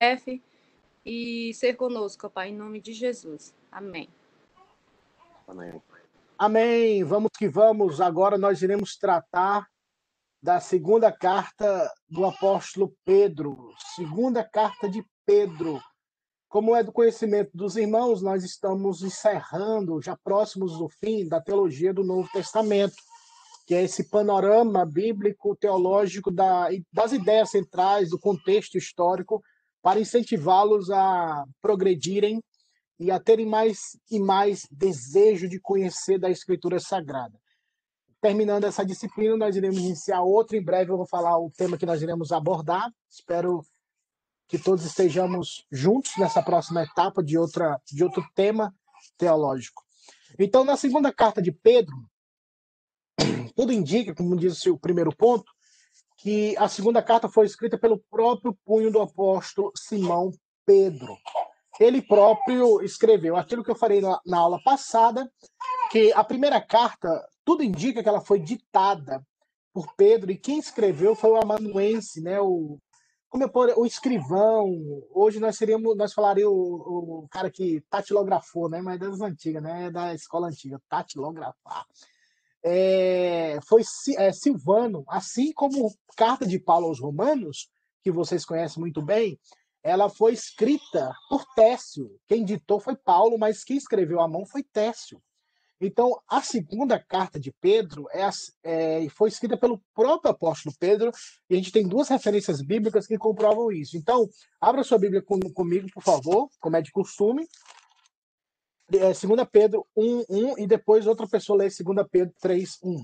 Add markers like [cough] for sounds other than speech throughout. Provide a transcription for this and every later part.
F e ser conosco, Pai, em nome de Jesus. Amém. Amém. Amém. Vamos que vamos. Agora nós iremos tratar da segunda carta do apóstolo Pedro. Segunda carta de Pedro. Como é do conhecimento dos irmãos, nós estamos encerrando, já próximos do fim, da teologia do Novo Testamento, que é esse panorama bíblico, teológico da, das ideias centrais, do contexto histórico, para incentivá-los a progredirem e a terem mais e mais desejo de conhecer da Escritura Sagrada. Terminando essa disciplina, nós iremos iniciar outra. Em breve eu vou falar o tema que nós iremos abordar. Espero que todos estejamos juntos nessa próxima etapa de, outra, de outro tema teológico. Então, na segunda carta de Pedro, tudo indica, como disse o primeiro ponto, que a segunda carta foi escrita pelo próprio punho do apóstolo Simão Pedro. Ele próprio escreveu aquilo que eu falei na, na aula passada, que a primeira carta, tudo indica que ela foi ditada por Pedro, e quem escreveu foi o amanuense, né, o como eu pôr, o escrivão, hoje nós seríamos, nós falaríamos o, o cara que tatilografou, né? Mas é das antigas, né? É da escola antiga, tatilografar. É, foi é, Silvano, assim como carta de Paulo aos Romanos, que vocês conhecem muito bem, ela foi escrita por Técio. Quem ditou foi Paulo, mas quem escreveu à mão foi Técio. Então, a segunda carta de Pedro é, é, foi escrita pelo próprio apóstolo Pedro, e a gente tem duas referências bíblicas que comprovam isso. Então, abra sua Bíblia com, comigo, por favor, como é de costume. É, 2 Pedro 1, 1, e depois outra pessoa lê 2 Pedro 3, 1.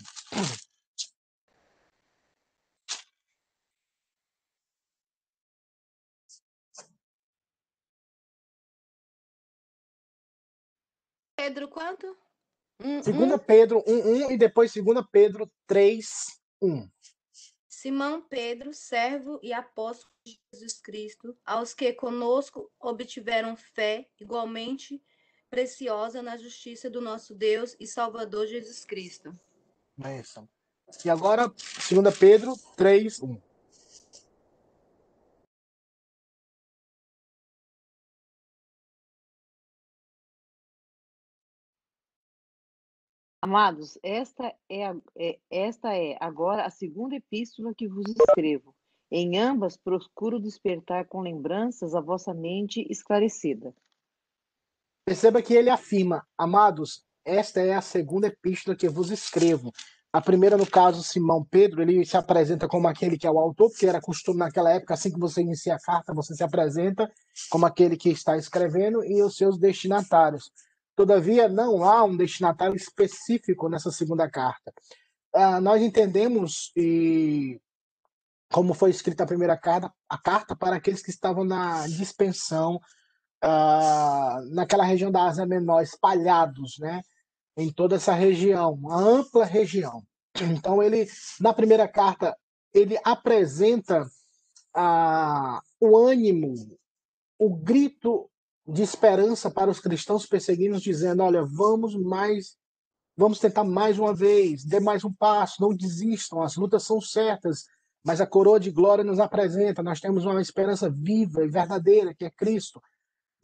Pedro, quanto? Um, 2 um. Pedro 1, 1 e depois 2 Pedro 3, 1. Simão Pedro, servo e apóstolo de Jesus Cristo, aos que conosco obtiveram fé igualmente preciosa na justiça do nosso Deus e Salvador Jesus Cristo. É isso. E agora, 2 Pedro 3, 1. Amados, esta é, é, esta é agora a segunda epístola que vos escrevo. Em ambas procuro despertar com lembranças a vossa mente esclarecida. Perceba que ele afirma, amados, esta é a segunda epístola que vos escrevo. A primeira, no caso, Simão Pedro, ele se apresenta como aquele que é o autor, porque era costume naquela época, assim que você inicia a carta, você se apresenta como aquele que está escrevendo e os seus destinatários. Todavia, não há um destinatário específico nessa segunda carta. Ah, nós entendemos, e como foi escrita a primeira carta, a carta para aqueles que estavam na dispensão, ah, naquela região da Ásia Menor, espalhados, né? Em toda essa região, uma ampla região. Então, ele, na primeira carta, ele apresenta ah, o ânimo, o grito de esperança para os cristãos perseguidos, dizendo: olha, vamos mais, vamos tentar mais uma vez, dê mais um passo, não desistam, as lutas são certas, mas a coroa de glória nos apresenta, nós temos uma esperança viva e verdadeira, que é Cristo.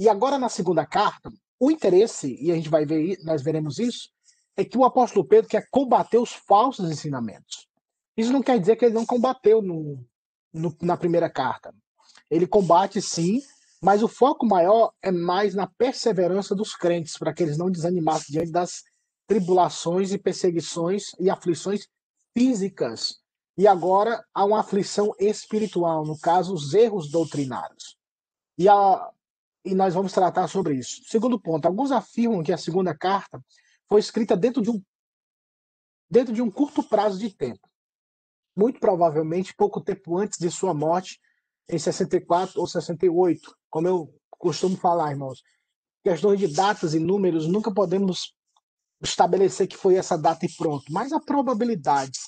E agora, na segunda carta, o interesse, e a gente vai ver, nós veremos isso, é que o apóstolo Pedro quer combater os falsos ensinamentos. Isso não quer dizer que ele não combateu no, no, na primeira carta. Ele combate sim, mas o foco maior é mais na perseverança dos crentes, para que eles não desanimassem diante das tribulações e perseguições e aflições físicas. E agora há uma aflição espiritual, no caso, os erros doutrinários. E, a, e nós vamos tratar sobre isso. Segundo ponto, alguns afirmam que a segunda carta foi escrita dentro de um, dentro de um curto prazo de tempo. Muito provavelmente pouco tempo antes de sua morte, em 64 ou 68. Como eu costumo falar, irmãos, questões de datas e números, nunca podemos estabelecer que foi essa data e pronto, mas a probabilidade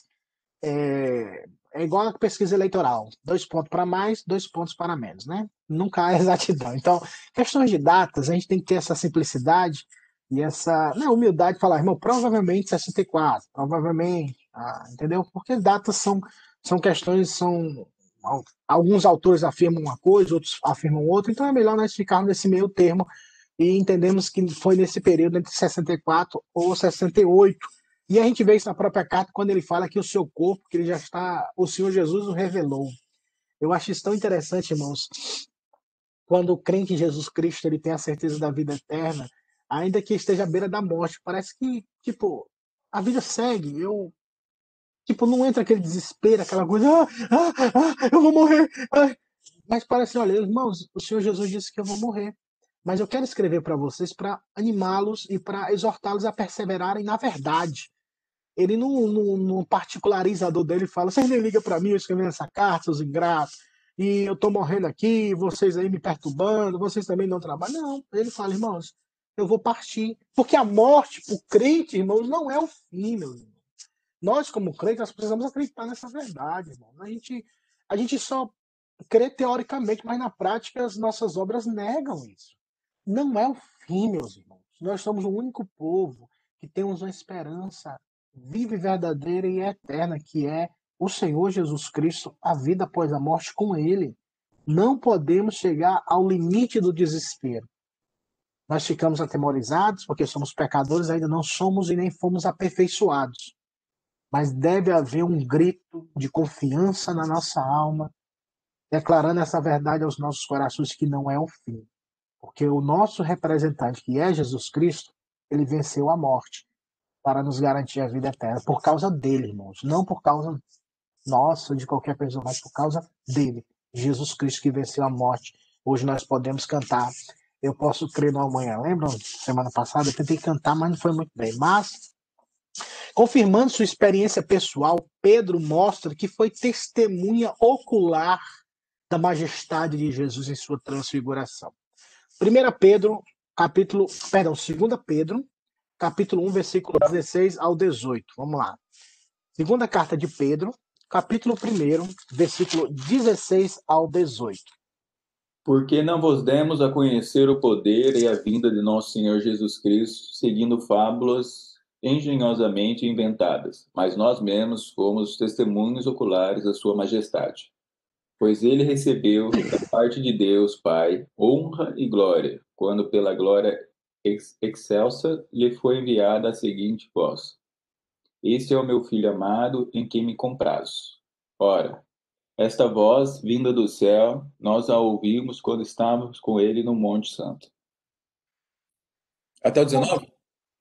é, é igual a pesquisa eleitoral: dois pontos para mais, dois pontos para menos, né? Nunca há [laughs] exatidão. Então, questões de datas, a gente tem que ter essa simplicidade e essa não, humildade de falar, irmão, provavelmente 64, provavelmente, ah, entendeu? Porque datas são, são questões, são alguns autores afirmam uma coisa, outros afirmam outra, então é melhor nós ficarmos nesse meio termo e entendemos que foi nesse período entre 64 ou 68. E a gente vê isso na própria carta quando ele fala que o seu corpo, que ele já está, o Senhor Jesus o revelou. Eu acho isso tão interessante, irmãos, quando o crente em Jesus Cristo ele tem a certeza da vida eterna, ainda que esteja à beira da morte, parece que, tipo, a vida segue. Eu Tipo, não entra aquele desespero, aquela coisa, ah, ah, ah eu vou morrer. Ah. Mas parece, olha, irmãos, o Senhor Jesus disse que eu vou morrer. Mas eu quero escrever para vocês para animá-los e para exortá-los a perseverarem na verdade. Ele não, não, não particulariza a dor dele fala: vocês nem ligam para mim, eu escrevi essa carta, seus ingratos, e eu estou morrendo aqui, vocês aí me perturbando, vocês também não trabalham. Não, ele fala, irmãos, eu vou partir. Porque a morte, para o crente, irmãos, não é o fim, meus irmãos. Nós, como crentes, nós precisamos acreditar nessa verdade, irmão. A gente, a gente só crê teoricamente, mas na prática as nossas obras negam isso. Não é o fim, meus irmãos. Nós somos o único povo que temos uma esperança viva e verdadeira e eterna, que é o Senhor Jesus Cristo, a vida após a morte com Ele. Não podemos chegar ao limite do desespero. Nós ficamos atemorizados porque somos pecadores, ainda não somos e nem fomos aperfeiçoados mas deve haver um grito de confiança na nossa alma, declarando essa verdade aos nossos corações que não é o fim. Porque o nosso representante, que é Jesus Cristo, ele venceu a morte para nos garantir a vida eterna. Por causa dele, irmãos. Não por causa nossa, de qualquer pessoa, mas por causa dele. Jesus Cristo que venceu a morte. Hoje nós podemos cantar. Eu posso crer no amanhã. Lembram? Semana passada eu tentei cantar, mas não foi muito bem. Mas Confirmando sua experiência pessoal, Pedro mostra que foi testemunha ocular da majestade de Jesus em sua transfiguração. 1 Pedro, capítulo, perdão, 2 Pedro, capítulo 1, versículo 16 ao 18. Vamos lá. Segunda carta de Pedro, capítulo 1, versículo 16 ao 18. Porque não vos demos a conhecer o poder e a vinda de nosso Senhor Jesus Cristo, seguindo fábulas engenhosamente inventadas, mas nós mesmos fomos testemunhos oculares da Sua Majestade. Pois ele recebeu da parte de Deus Pai honra e glória, quando pela glória ex excelsa lhe foi enviada a seguinte voz: Este é o meu filho amado, em quem me comprazo. Ora, esta voz, vinda do céu, nós a ouvimos quando estávamos com ele no Monte Santo. Até o 19?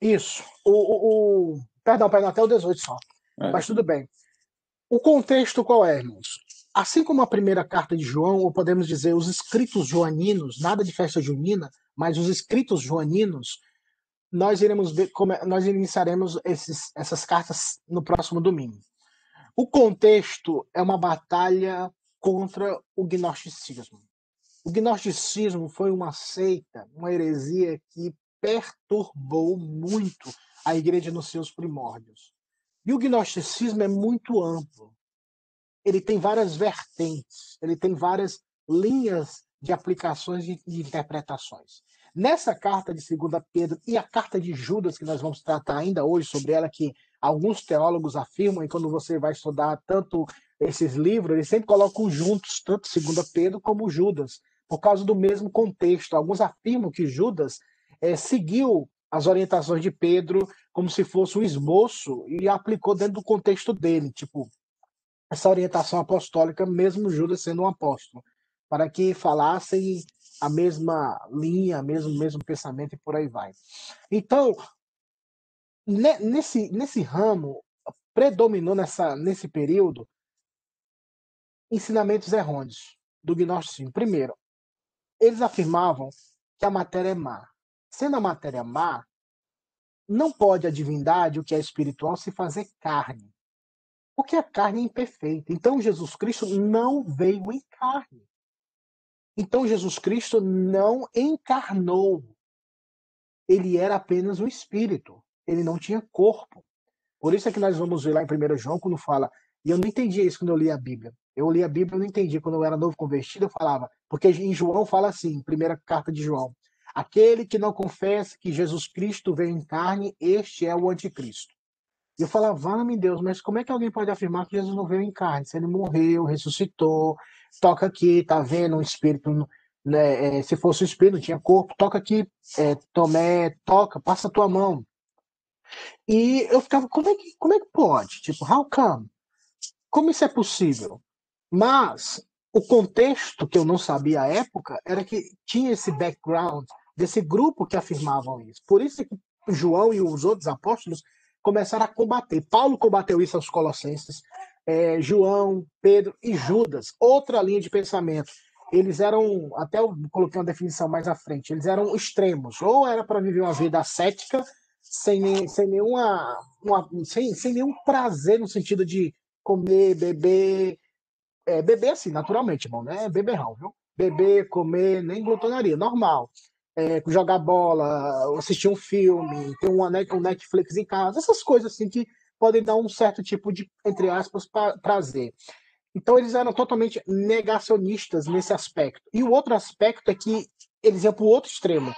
Isso. O, o, o, Perdão, perdão, até o 18 só. É. Mas tudo bem. O contexto qual é, irmãos? Assim como a primeira carta de João, ou podemos dizer os escritos joaninos, nada de festa junina, mas os escritos joaninos, nós iremos ver como é, nós iniciaremos esses, essas cartas no próximo domingo. O contexto é uma batalha contra o gnosticismo. O gnosticismo foi uma seita, uma heresia que perturbou muito a igreja nos seus primórdios. E o gnosticismo é muito amplo. Ele tem várias vertentes, ele tem várias linhas de aplicações e interpretações. Nessa carta de 2 Pedro e a carta de Judas, que nós vamos tratar ainda hoje sobre ela, que alguns teólogos afirmam, e quando você vai estudar tanto esses livros, eles sempre colocam juntos, tanto 2 Pedro como Judas, por causa do mesmo contexto. Alguns afirmam que Judas é, seguiu as orientações de Pedro como se fosse um esboço e aplicou dentro do contexto dele, tipo, essa orientação apostólica, mesmo Judas sendo um apóstolo, para que falassem a mesma linha, mesmo mesmo pensamento e por aí vai. Então, nesse nesse ramo predominou nessa nesse período ensinamentos errôneos do gnosticismo. Primeiro, eles afirmavam que a matéria é má. Sendo a matéria má, não pode a divindade, o que é espiritual, se fazer carne. Porque a carne é imperfeita. Então Jesus Cristo não veio em carne. Então Jesus Cristo não encarnou. Ele era apenas um espírito. Ele não tinha corpo. Por isso é que nós vamos ver lá em 1 João, quando fala. E eu não entendia isso quando eu li a Bíblia. Eu li a Bíblia e não entendi. Quando eu era novo convertido, eu falava. Porque em João fala assim, primeira carta de João. Aquele que não confessa que Jesus Cristo veio em carne, este é o anticristo. E eu falava, vale-me Deus, mas como é que alguém pode afirmar que Jesus não veio em carne? Se ele morreu, ressuscitou, toca aqui, tá vendo um espírito, né, é, se fosse um espírito, tinha corpo, toca aqui, é, Tomé, toca, passa a tua mão. E eu ficava, como é que, como é que pode? Tipo, how come? Como isso é possível? Mas o contexto que eu não sabia à época era que tinha esse background desse grupo que afirmavam isso. Por isso que João e os outros apóstolos começaram a combater. Paulo combateu isso aos Colossenses, é, João, Pedro e Judas, outra linha de pensamento. Eles eram, até eu coloquei uma definição mais à frente, eles eram extremos. Ou era para viver uma vida ascética, sem, sem, nenhuma, uma, sem, sem nenhum prazer no sentido de comer, beber. É, beber assim, naturalmente, irmão, não é beberrão, viu? Beber, comer, nem glutonaria, normal é, jogar bola, assistir um filme, ter um, Netflix em casa, essas coisas assim que podem dar um certo tipo de, entre aspas, prazer. Então eles eram totalmente negacionistas nesse aspecto. E o outro aspecto é que eles iam para o outro extremo.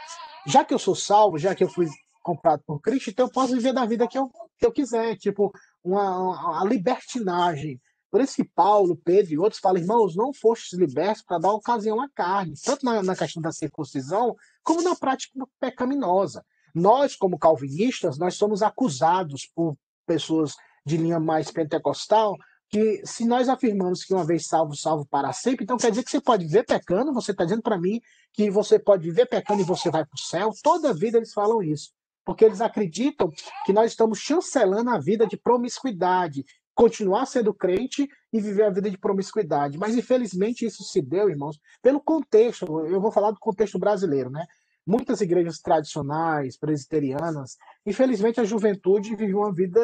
Já que eu sou salvo, já que eu fui comprado por Cristo, então eu posso viver da vida que eu, que eu quiser, tipo uma, uma libertinagem. Por isso que Paulo, Pedro e outros falam, irmãos, não fostes libertos para dar ocasião à carne, tanto na, na questão da circuncisão, como na prática pecaminosa. Nós, como calvinistas, nós somos acusados por pessoas de linha mais pentecostal que se nós afirmamos que uma vez salvo, salvo para sempre, então quer dizer que você pode viver pecando, você está dizendo para mim que você pode viver pecando e você vai para o céu? Toda vida eles falam isso. Porque eles acreditam que nós estamos chancelando a vida de promiscuidade, continuar sendo crente e viver a vida de promiscuidade. Mas infelizmente isso se deu, irmãos, pelo contexto. Eu vou falar do contexto brasileiro, né? Muitas igrejas tradicionais, presbiterianas, infelizmente a juventude vive uma vida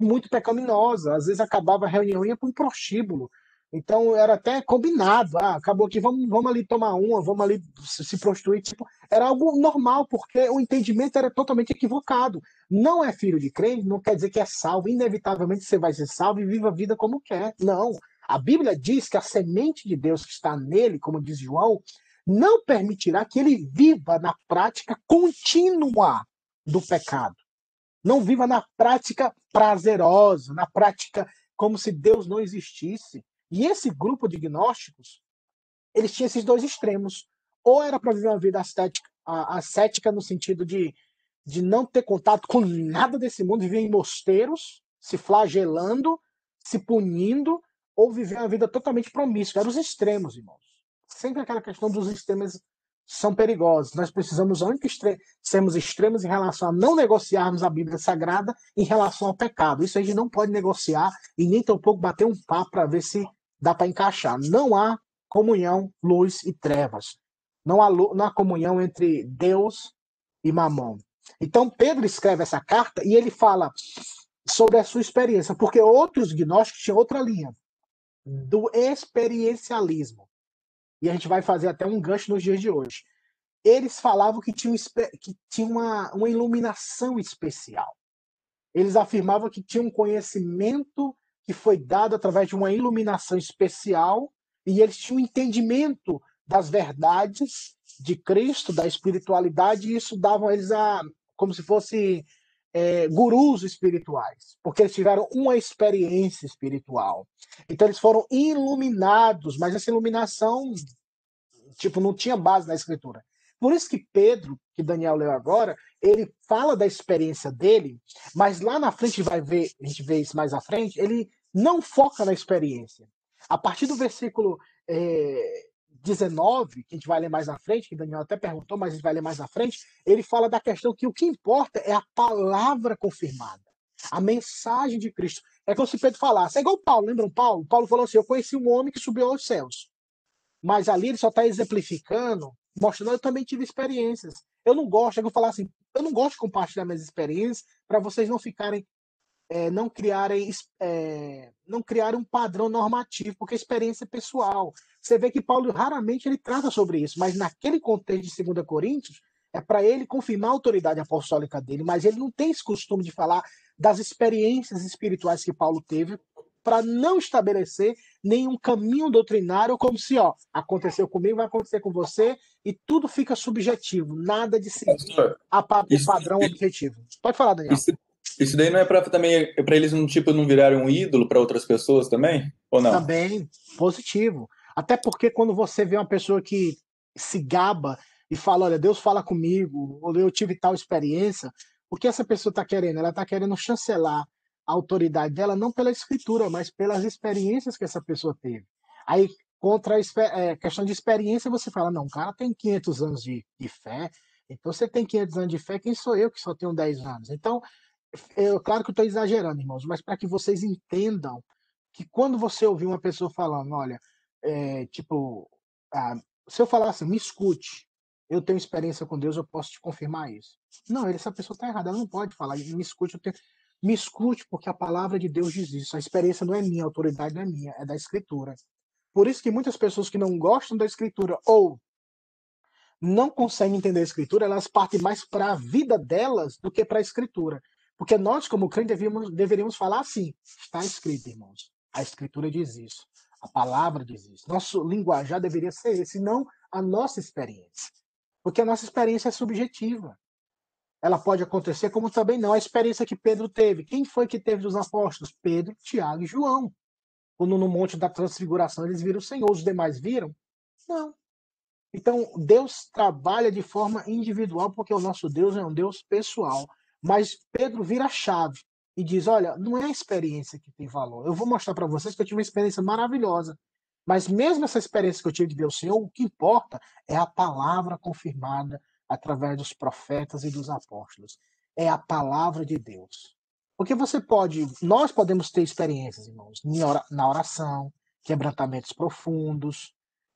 muito pecaminosa. Às vezes acabava a reunião ia para um prostíbulo. Então era até combinado. Ah, acabou aqui, vamos, vamos ali tomar uma, vamos ali se prostituir. Tipo, era algo normal, porque o entendimento era totalmente equivocado. Não é filho de crente, não quer dizer que é salvo. Inevitavelmente você vai ser salvo e viva a vida como quer. Não. A Bíblia diz que a semente de Deus que está nele, como diz João, não permitirá que ele viva na prática contínua do pecado. Não viva na prática prazerosa, na prática como se Deus não existisse. E esse grupo de gnósticos, eles tinham esses dois extremos. Ou era para viver uma vida ascética, ascética no sentido de, de não ter contato com nada desse mundo, viver em mosteiros, se flagelando, se punindo, ou viver uma vida totalmente promíscua. Eram os extremos, irmãos. Sempre aquela questão dos extremos são perigosos. Nós precisamos antes sermos extremos em relação a não negociarmos a Bíblia Sagrada em relação ao pecado. Isso a gente não pode negociar e nem tampouco bater um papo para ver se dá para encaixar. Não há comunhão, luz e trevas. Não há, não há comunhão entre Deus e Mamon. Então Pedro escreve essa carta e ele fala sobre a sua experiência, porque outros gnósticos tinham outra linha do experiencialismo. E a gente vai fazer até um gancho nos dias de hoje. Eles falavam que tinham, que tinha uma, uma iluminação especial. Eles afirmavam que tinha um conhecimento que foi dado através de uma iluminação especial e eles tinham entendimento das verdades de Cristo, da espiritualidade, e isso dava eles a como se fosse é, gurus espirituais, porque eles tiveram uma experiência espiritual. Então eles foram iluminados, mas essa iluminação tipo não tinha base na escritura. Por isso que Pedro, que Daniel leu agora, ele fala da experiência dele, mas lá na frente vai ver, a gente vê isso mais à frente, ele não foca na experiência. A partir do versículo é, 19, que a gente vai ler mais na frente, que Daniel até perguntou, mas a gente vai ler mais na frente, ele fala da questão que o que importa é a palavra confirmada, a mensagem de Cristo. É como se Pedro falasse, é igual Paulo, lembram Paulo? Paulo falou assim: Eu conheci um homem que subiu aos céus. Mas ali ele só está exemplificando, mostrando eu também tive experiências. Eu não gosto, é que eu falar assim, eu não gosto de compartilhar minhas experiências para vocês não ficarem é, não criarem é, não criarem um padrão normativo, porque experiência é pessoal. Você vê que Paulo raramente ele trata sobre isso, mas naquele contexto de 2 Coríntios, é para ele confirmar a autoridade apostólica dele, mas ele não tem esse costume de falar das experiências espirituais que Paulo teve para não estabelecer nenhum caminho doutrinário como se, ó, aconteceu comigo, vai acontecer com você, e tudo fica subjetivo, nada de seguir a, o padrão objetivo. Pode falar, Daniel. Isso, Isso daí não é para também é para eles não tipo não virarem um ídolo para outras pessoas também? Ou não? Também positivo. Até porque quando você vê uma pessoa que se gaba e fala, olha, Deus fala comigo, ou eu tive tal experiência, o que essa pessoa está querendo? Ela está querendo chancelar autoridade dela não pela escritura, mas pelas experiências que essa pessoa teve. Aí, contra a é, questão de experiência, você fala, não, o cara tem 500 anos de, de fé, então você tem 500 anos de fé, quem sou eu que só tenho 10 anos? Então, eu, claro que eu estou exagerando, irmãos, mas para que vocês entendam que quando você ouvir uma pessoa falando, olha, é, tipo, ah, se eu falar assim, me escute, eu tenho experiência com Deus, eu posso te confirmar isso. Não, essa pessoa está errada, ela não pode falar, me escute, eu tenho... me escute, porque a palavra de Deus diz isso. A experiência não é minha, a autoridade não é minha, é da Escritura. Por isso que muitas pessoas que não gostam da Escritura ou não conseguem entender a Escritura, elas partem mais para a vida delas do que para a Escritura. Porque nós, como crentes, deveríamos, deveríamos falar assim: está escrito, irmãos. A Escritura diz isso. A palavra diz isso. Nosso linguajar deveria ser esse, não a nossa experiência. Porque a nossa experiência é subjetiva. Ela pode acontecer, como também não. A experiência que Pedro teve. Quem foi que teve dos apóstolos? Pedro, Tiago e João. Quando no Monte da Transfiguração eles viram o Senhor, os demais viram? Não. Então, Deus trabalha de forma individual, porque o nosso Deus é um Deus pessoal. Mas Pedro vira a chave e diz: Olha, não é a experiência que tem valor. Eu vou mostrar para vocês que eu tive uma experiência maravilhosa. Mas mesmo essa experiência que eu tive de o Senhor, o que importa é a palavra confirmada através dos profetas e dos apóstolos. É a palavra de Deus. Porque você pode, nós podemos ter experiências, irmãos, na oração, quebrantamentos profundos.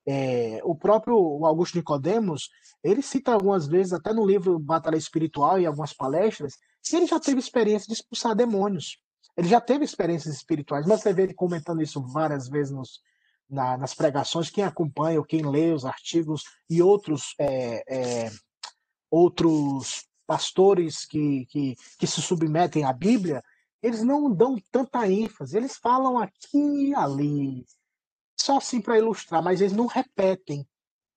É, o próprio Augusto Nicodemos, ele cita algumas vezes, até no livro Batalha Espiritual e algumas palestras, que ele já teve experiência de expulsar demônios. Ele já teve experiências espirituais, mas você vê ele comentando isso várias vezes nos, na, nas pregações, quem acompanha ou quem lê os artigos e outros, é, é, outros pastores que, que, que se submetem à Bíblia, eles não dão tanta ênfase, eles falam aqui e ali, só assim para ilustrar, mas eles não repetem,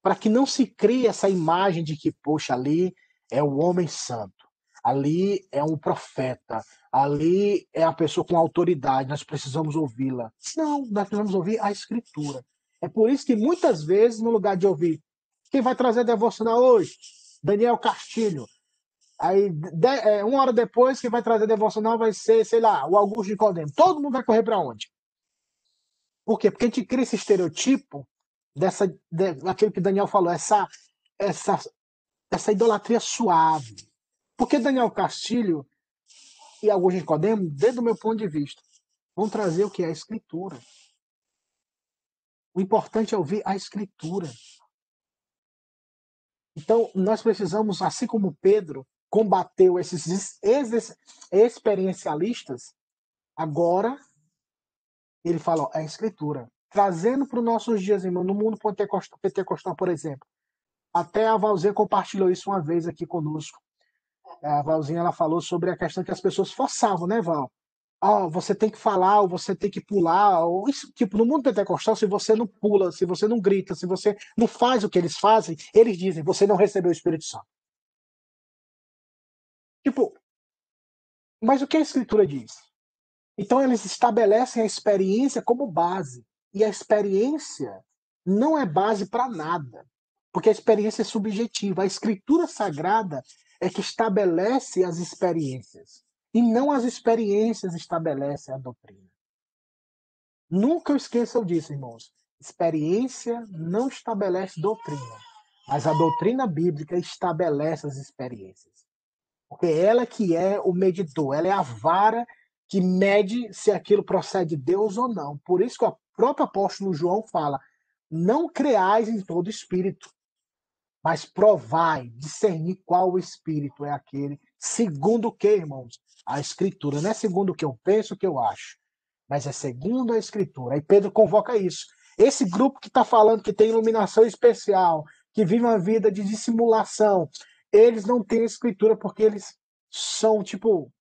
para que não se crie essa imagem de que, poxa, ali é o homem santo, ali é um profeta, ali é a pessoa com autoridade, nós precisamos ouvi-la. Não, nós precisamos ouvir a Escritura. É por isso que muitas vezes, no lugar de ouvir, quem vai trazer devocional hoje? Daniel Castilho. Aí, de, é, uma hora depois, quem vai trazer devocional vai ser, sei lá, o Augusto de Codem. Todo mundo vai correr para onde? Por quê? Porque a gente cria esse estereotipo dessa, de, daquilo que Daniel falou, essa, essa, essa idolatria suave. Porque Daniel Castilho e alguns Nicodemos, desde o meu ponto de vista, vão trazer o que é a escritura. O importante é ouvir a escritura. Então, nós precisamos, assim como Pedro combateu esses experiencialistas, agora ele fala, ó, é a escritura. Trazendo para os nossos dias, irmão, no mundo pentecostal, pentecostal, por exemplo. Até a Valzê compartilhou isso uma vez aqui conosco a Valzinha ela falou sobre a questão que as pessoas forçavam, né, Val? Oh, você tem que falar, ou você tem que pular, ou isso, tipo, no mundo pentecostal, se você não pula, se você não grita, se você não faz o que eles fazem, eles dizem, você não recebeu o Espírito Santo. Tipo, mas o que a Escritura diz? Então eles estabelecem a experiência como base. E a experiência não é base para nada, porque a experiência é subjetiva. A Escritura Sagrada é que estabelece as experiências e não as experiências estabelecem a doutrina. Nunca esqueçam disso, irmãos. Experiência não estabelece doutrina, mas a doutrina bíblica estabelece as experiências. Porque ela que é o medidor, ela é a vara que mede se aquilo procede de Deus ou não. Por isso que o próprio apóstolo João fala: não creais em todo espírito, mas provai, discernir qual espírito é aquele, segundo o que, irmãos? A escritura. Não é segundo o que eu penso, o que eu acho, mas é segundo a escritura. Aí Pedro convoca isso. Esse grupo que está falando que tem iluminação especial, que vive uma vida de dissimulação, eles não têm escritura porque eles são, tipo,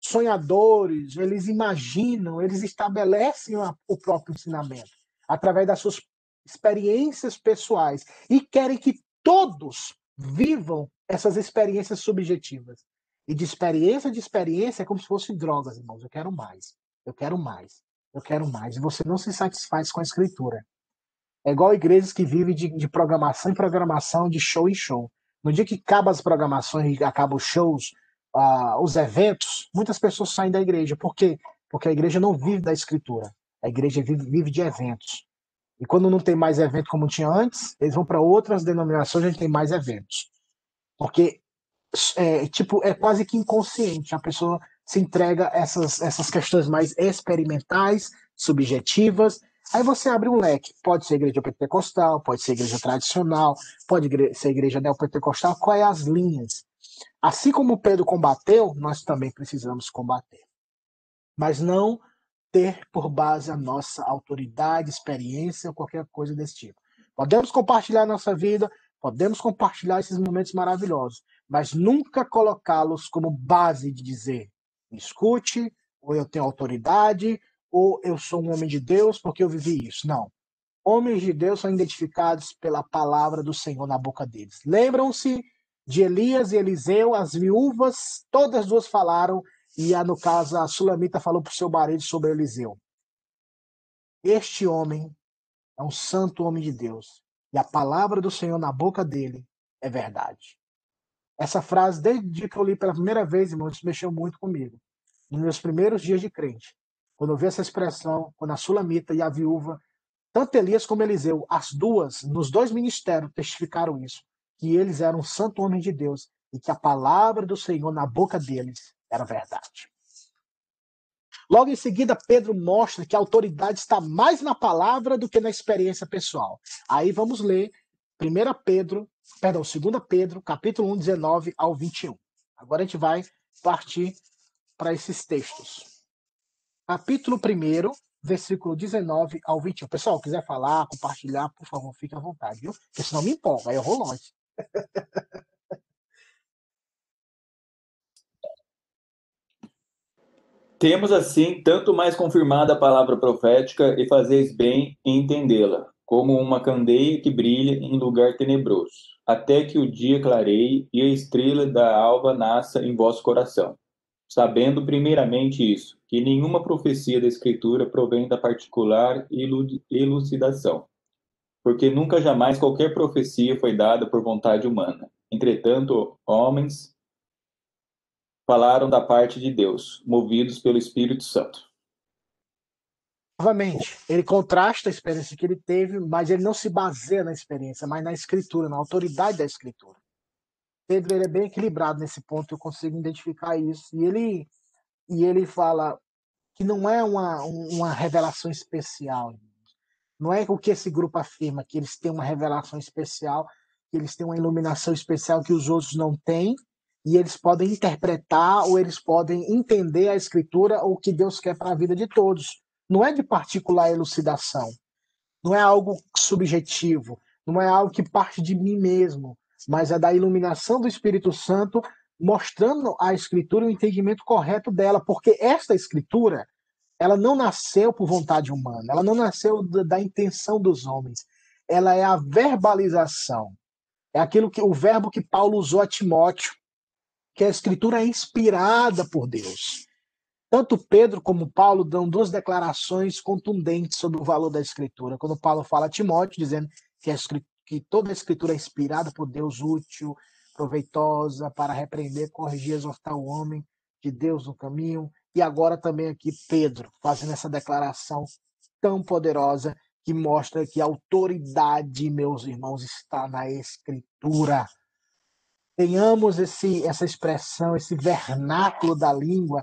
sonhadores, eles imaginam, eles estabelecem o próprio ensinamento através das suas experiências pessoais e querem que todos vivam essas experiências subjetivas. E de experiência de experiência é como se fosse drogas, irmãos. Eu quero mais. Eu quero mais. Eu quero mais. E você não se satisfaz com a escritura. É igual igrejas que vivem de, de programação em programação, de show em show. No dia que acabam as programações e acabam os shows, uh, os eventos, muitas pessoas saem da igreja. Por quê? Porque a igreja não vive da escritura. A igreja vive, vive de eventos. E quando não tem mais evento como tinha antes, eles vão para outras denominações onde tem mais eventos. Porque é, tipo, é quase que inconsciente. A pessoa se entrega essas, essas questões mais experimentais, subjetivas. Aí você abre um leque. Pode ser igreja pentecostal, pode ser igreja tradicional, pode ser igreja neopentecostal. Quais é as linhas? Assim como Pedro combateu, nós também precisamos combater. Mas não ter por base a nossa autoridade, experiência qualquer coisa desse tipo. Podemos compartilhar nossa vida, podemos compartilhar esses momentos maravilhosos, mas nunca colocá-los como base de dizer, escute, ou eu tenho autoridade, ou eu sou um homem de Deus porque eu vivi isso. Não. Homens de Deus são identificados pela palavra do Senhor na boca deles. Lembram-se de Elias e Eliseu, as viúvas, todas duas falaram, e a, no caso a Sulamita falou para o seu marido sobre Eliseu. Este homem é um santo homem de Deus, e a palavra do Senhor na boca dele é verdade. Essa frase, desde que eu li pela primeira vez, irmão, isso mexeu muito comigo. Nos meus primeiros dias de crente. Quando eu vi essa expressão, quando a Sulamita e a viúva, tanto Elias como Eliseu, as duas, nos dois ministérios, testificaram isso, que eles eram santo homem de Deus e que a palavra do Senhor na boca deles era verdade. Logo em seguida, Pedro mostra que a autoridade está mais na palavra do que na experiência pessoal. Aí vamos ler 1 Pedro perdão, 2 Pedro, capítulo 1, 19 ao 21. Agora a gente vai partir para esses textos. Capítulo 1, versículo 19 ao 21. Pessoal, quiser falar, compartilhar, por favor, fique à vontade, viu? Porque senão me empolga, aí eu vou longe. [laughs] Temos assim tanto mais confirmada a palavra profética e fazeis bem em entendê-la, como uma candeia que brilha em lugar tenebroso até que o dia clareie e a estrela da alva nasça em vosso coração. Sabendo primeiramente isso, que nenhuma profecia da Escritura provém da particular elucidação, porque nunca jamais qualquer profecia foi dada por vontade humana. Entretanto, homens falaram da parte de Deus, movidos pelo Espírito Santo novamente, ele contrasta a experiência que ele teve, mas ele não se baseia na experiência, mas na escritura, na autoridade da escritura. Pedro ele é bem equilibrado nesse ponto, eu consigo identificar isso. E ele, e ele fala que não é uma, uma revelação especial. Não é o que esse grupo afirma, que eles têm uma revelação especial, que eles têm uma iluminação especial que os outros não têm, e eles podem interpretar ou eles podem entender a escritura ou o que Deus quer para a vida de todos não é de particular elucidação, não é algo subjetivo, não é algo que parte de mim mesmo, mas é da iluminação do Espírito Santo mostrando a escritura o entendimento correto dela, porque esta escritura, ela não nasceu por vontade humana, ela não nasceu da intenção dos homens, ela é a verbalização. É aquilo que o verbo que Paulo usou a Timóteo, que a escritura é inspirada por Deus. Tanto Pedro como Paulo dão duas declarações contundentes sobre o valor da Escritura. Quando Paulo fala a Timóteo, dizendo que, a que toda a Escritura é inspirada por Deus, útil, proveitosa para repreender, corrigir, exortar o homem de Deus no caminho. E agora também aqui Pedro, fazendo essa declaração tão poderosa que mostra que a autoridade, meus irmãos, está na Escritura tenhamos esse, essa expressão, esse vernáculo da língua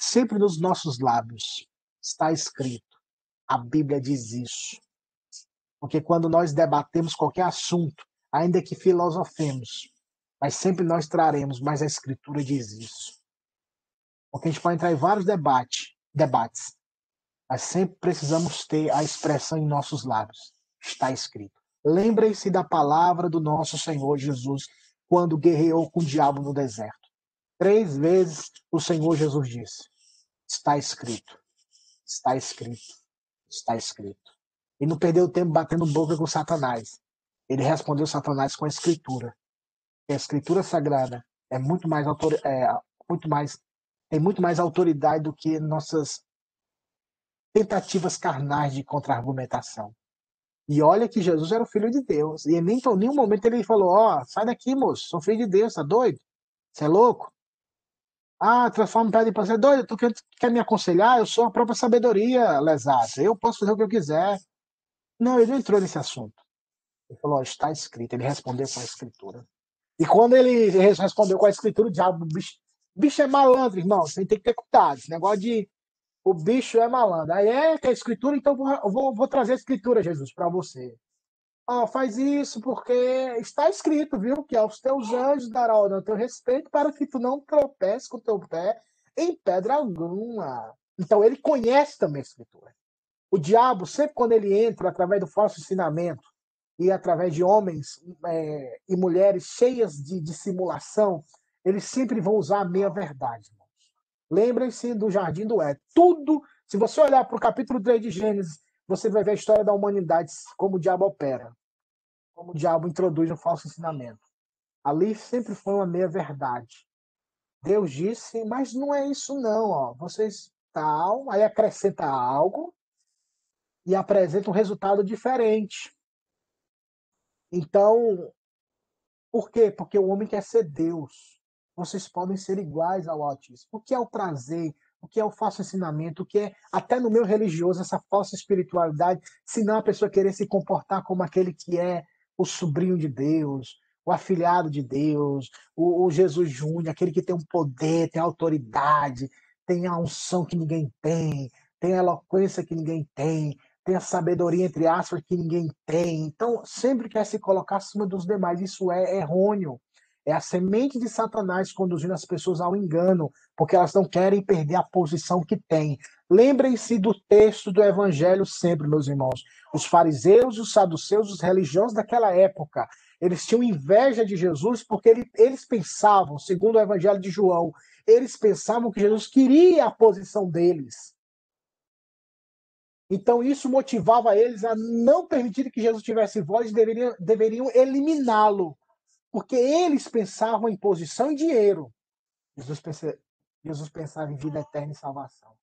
sempre nos nossos lábios. Está escrito. A Bíblia diz isso. Porque quando nós debatemos qualquer assunto, ainda que filosofemos, mas sempre nós traremos, mas a Escritura diz isso. Porque a gente pode entrar em vários debates, debates, mas sempre precisamos ter a expressão em nossos lábios. Está escrito. Lembrem-se da palavra do nosso Senhor Jesus quando guerreou com o diabo no deserto. Três vezes o Senhor Jesus disse: Está escrito, está escrito, está escrito. E não perdeu tempo batendo boca com Satanás. Ele respondeu Satanás com a Escritura. E a Escritura Sagrada é muito mais autor... é, muito mais, tem muito mais autoridade do que nossas tentativas carnais de contra-argumentação. E olha que Jesus era o filho de Deus. E nem em nenhum momento ele falou: Ó, oh, sai daqui, moço, sou filho de Deus, tá doido? Você é louco? Ah, transforma pedra em pão. Você é doido? Tu quer, quer me aconselhar? Eu sou a própria sabedoria, lesada. Eu posso fazer o que eu quiser. Não, ele não entrou nesse assunto. Ele falou: oh, está escrito. Ele respondeu com a escritura. E quando ele respondeu com a escritura, o diabo, bicho, bicho é malandro, irmão. Você tem que ter cuidado. Esse negócio de o bicho é malandro. Aí é que é escritura, então vou, vou, vou trazer a escritura, Jesus, para você. Oh, faz isso porque está escrito, viu? Que aos teus anjos dará ordem ao teu respeito para que tu não tropece com teu pé em pedra alguma. Então ele conhece também a escritura. O diabo, sempre quando ele entra através do falso ensinamento e através de homens é, e mulheres cheias de dissimulação, eles sempre vão usar a meia verdade. Lembrem-se do jardim do Éden. Tudo, se você olhar para o capítulo 3 de Gênesis, você vai ver a história da humanidade, como o diabo opera, como o diabo introduz um falso ensinamento. Ali sempre foi uma meia-verdade. Deus disse, mas não é isso não, ó. Vocês tal, aí acrescenta algo e apresenta um resultado diferente. Então, por quê? Porque o homem quer ser Deus vocês podem ser iguais ao Altíssimo. O que é o prazer? O que é o falso ensinamento? O que é, até no meio religioso, essa falsa espiritualidade, se não a pessoa querer se comportar como aquele que é o sobrinho de Deus, o afilhado de Deus, o, o Jesus Júnior, aquele que tem um poder, tem autoridade, tem a unção que ninguém tem, tem a eloquência que ninguém tem, tem a sabedoria, entre aspas, que ninguém tem. Então, sempre quer se colocar acima dos demais. Isso é errôneo. É a semente de Satanás conduzindo as pessoas ao engano, porque elas não querem perder a posição que têm. Lembrem-se do texto do Evangelho sempre, meus irmãos. Os fariseus, os saduceus, os religiosos daquela época, eles tinham inveja de Jesus porque ele, eles pensavam, segundo o Evangelho de João, eles pensavam que Jesus queria a posição deles. Então isso motivava eles a não permitir que Jesus tivesse voz e deveriam, deveriam eliminá-lo porque eles pensavam em posição e dinheiro. Jesus, Jesus pensava em vida eterna e salvação.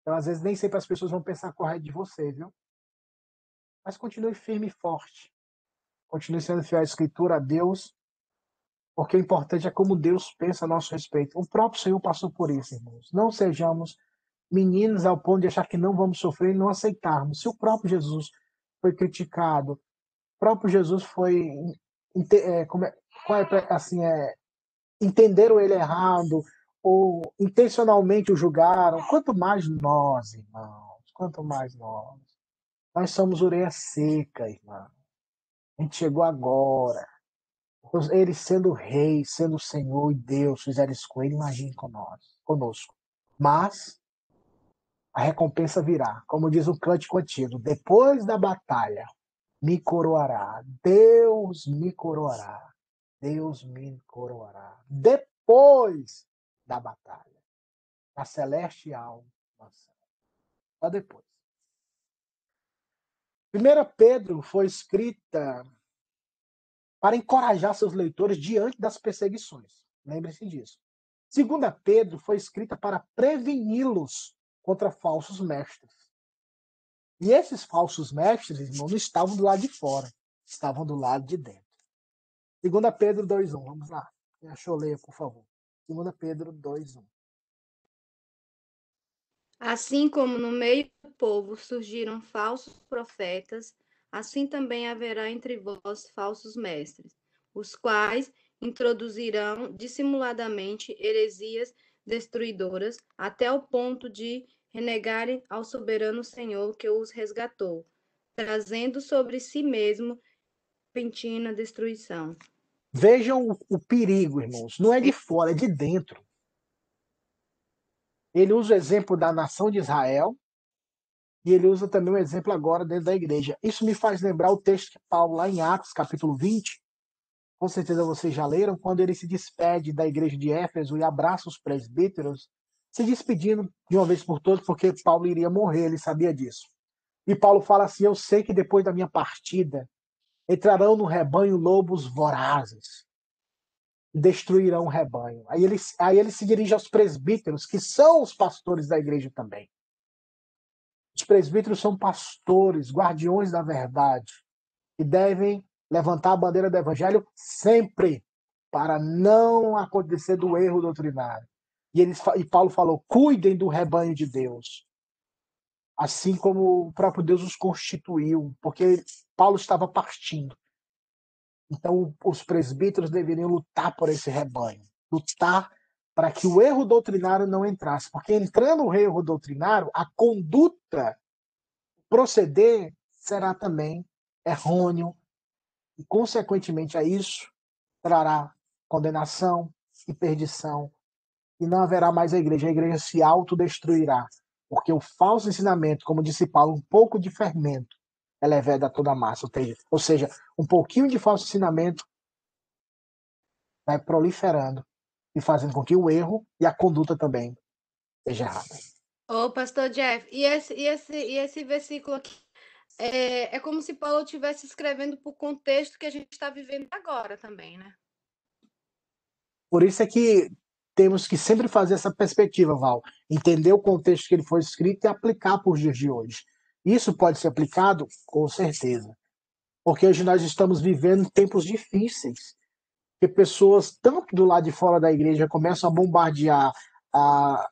Então, às vezes, nem sempre as pessoas vão pensar correto de você, viu? Mas continue firme e forte. Continue sendo fiel à Escritura, a Deus, porque o importante é como Deus pensa a nosso respeito. O próprio Senhor passou por isso, irmãos. Não sejamos meninos ao ponto de achar que não vamos sofrer e não aceitarmos. Se o próprio Jesus foi criticado, o próprio Jesus foi é, como é, qual é, assim, é, entenderam ele errado ou intencionalmente o julgaram, quanto mais nós, irmãos, quanto mais nós. Nós somos orelha seca, irmão. A gente chegou agora. Ele sendo rei, sendo Senhor e Deus, fizeram isso com ele, imagine conosco. Mas a recompensa virá. Como diz o cântico antigo, depois da batalha, me coroará. Deus me coroará. Deus me coroará. Depois da batalha. Na celestial mansão. Só depois. Primeira Pedro foi escrita para encorajar seus leitores diante das perseguições. Lembre-se disso. Segunda Pedro foi escrita para preveni-los contra falsos mestres. E esses falsos mestres, irmão, não estavam do lado de fora, estavam do lado de dentro. 2 Pedro 2,1, vamos lá. Quem achou, leia, por favor. 2 Pedro 2,1. Assim como no meio do povo surgiram falsos profetas, assim também haverá entre vós falsos mestres, os quais introduzirão dissimuladamente heresias destruidoras até o ponto de renegarem ao soberano Senhor que os resgatou, trazendo sobre si mesmo repentina destruição. Vejam o, o perigo, irmãos. Não é de fora, é de dentro. Ele usa o exemplo da nação de Israel e ele usa também o exemplo agora dentro da igreja. Isso me faz lembrar o texto que Paulo, lá em Atos, capítulo 20, com certeza vocês já leram, quando ele se despede da igreja de Éfeso e abraça os presbíteros se despedindo de uma vez por todas, porque Paulo iria morrer, ele sabia disso. E Paulo fala assim: Eu sei que depois da minha partida entrarão no rebanho lobos vorazes. destruirão o rebanho. Aí ele, aí ele se dirige aos presbíteros, que são os pastores da igreja também. Os presbíteros são pastores, guardiões da verdade, e devem levantar a bandeira do evangelho sempre, para não acontecer do erro doutrinário. E, eles, e Paulo falou: cuidem do rebanho de Deus. Assim como o próprio Deus os constituiu, porque Paulo estava partindo. Então, os presbíteros deveriam lutar por esse rebanho, lutar para que o erro doutrinário não entrasse, porque entrando o erro doutrinário, a conduta, proceder será também errôneo e, consequentemente a isso, trará condenação e perdição e não haverá mais a igreja. A igreja se autodestruirá, porque o falso ensinamento, como disse Paulo, um pouco de fermento é levada a toda a massa. Ou seja, um pouquinho de falso ensinamento vai proliferando e fazendo com que o erro e a conduta também seja errada. Ô, pastor Jeff, e esse, e esse, e esse versículo aqui é, é como se Paulo estivesse escrevendo para o contexto que a gente está vivendo agora também, né? Por isso é que temos que sempre fazer essa perspectiva, Val. Entender o contexto que ele foi escrito e aplicar para os dias de hoje. Isso pode ser aplicado? Com certeza. Porque hoje nós estamos vivendo tempos difíceis. Que pessoas, tanto do lado de fora da igreja, começam a bombardear a,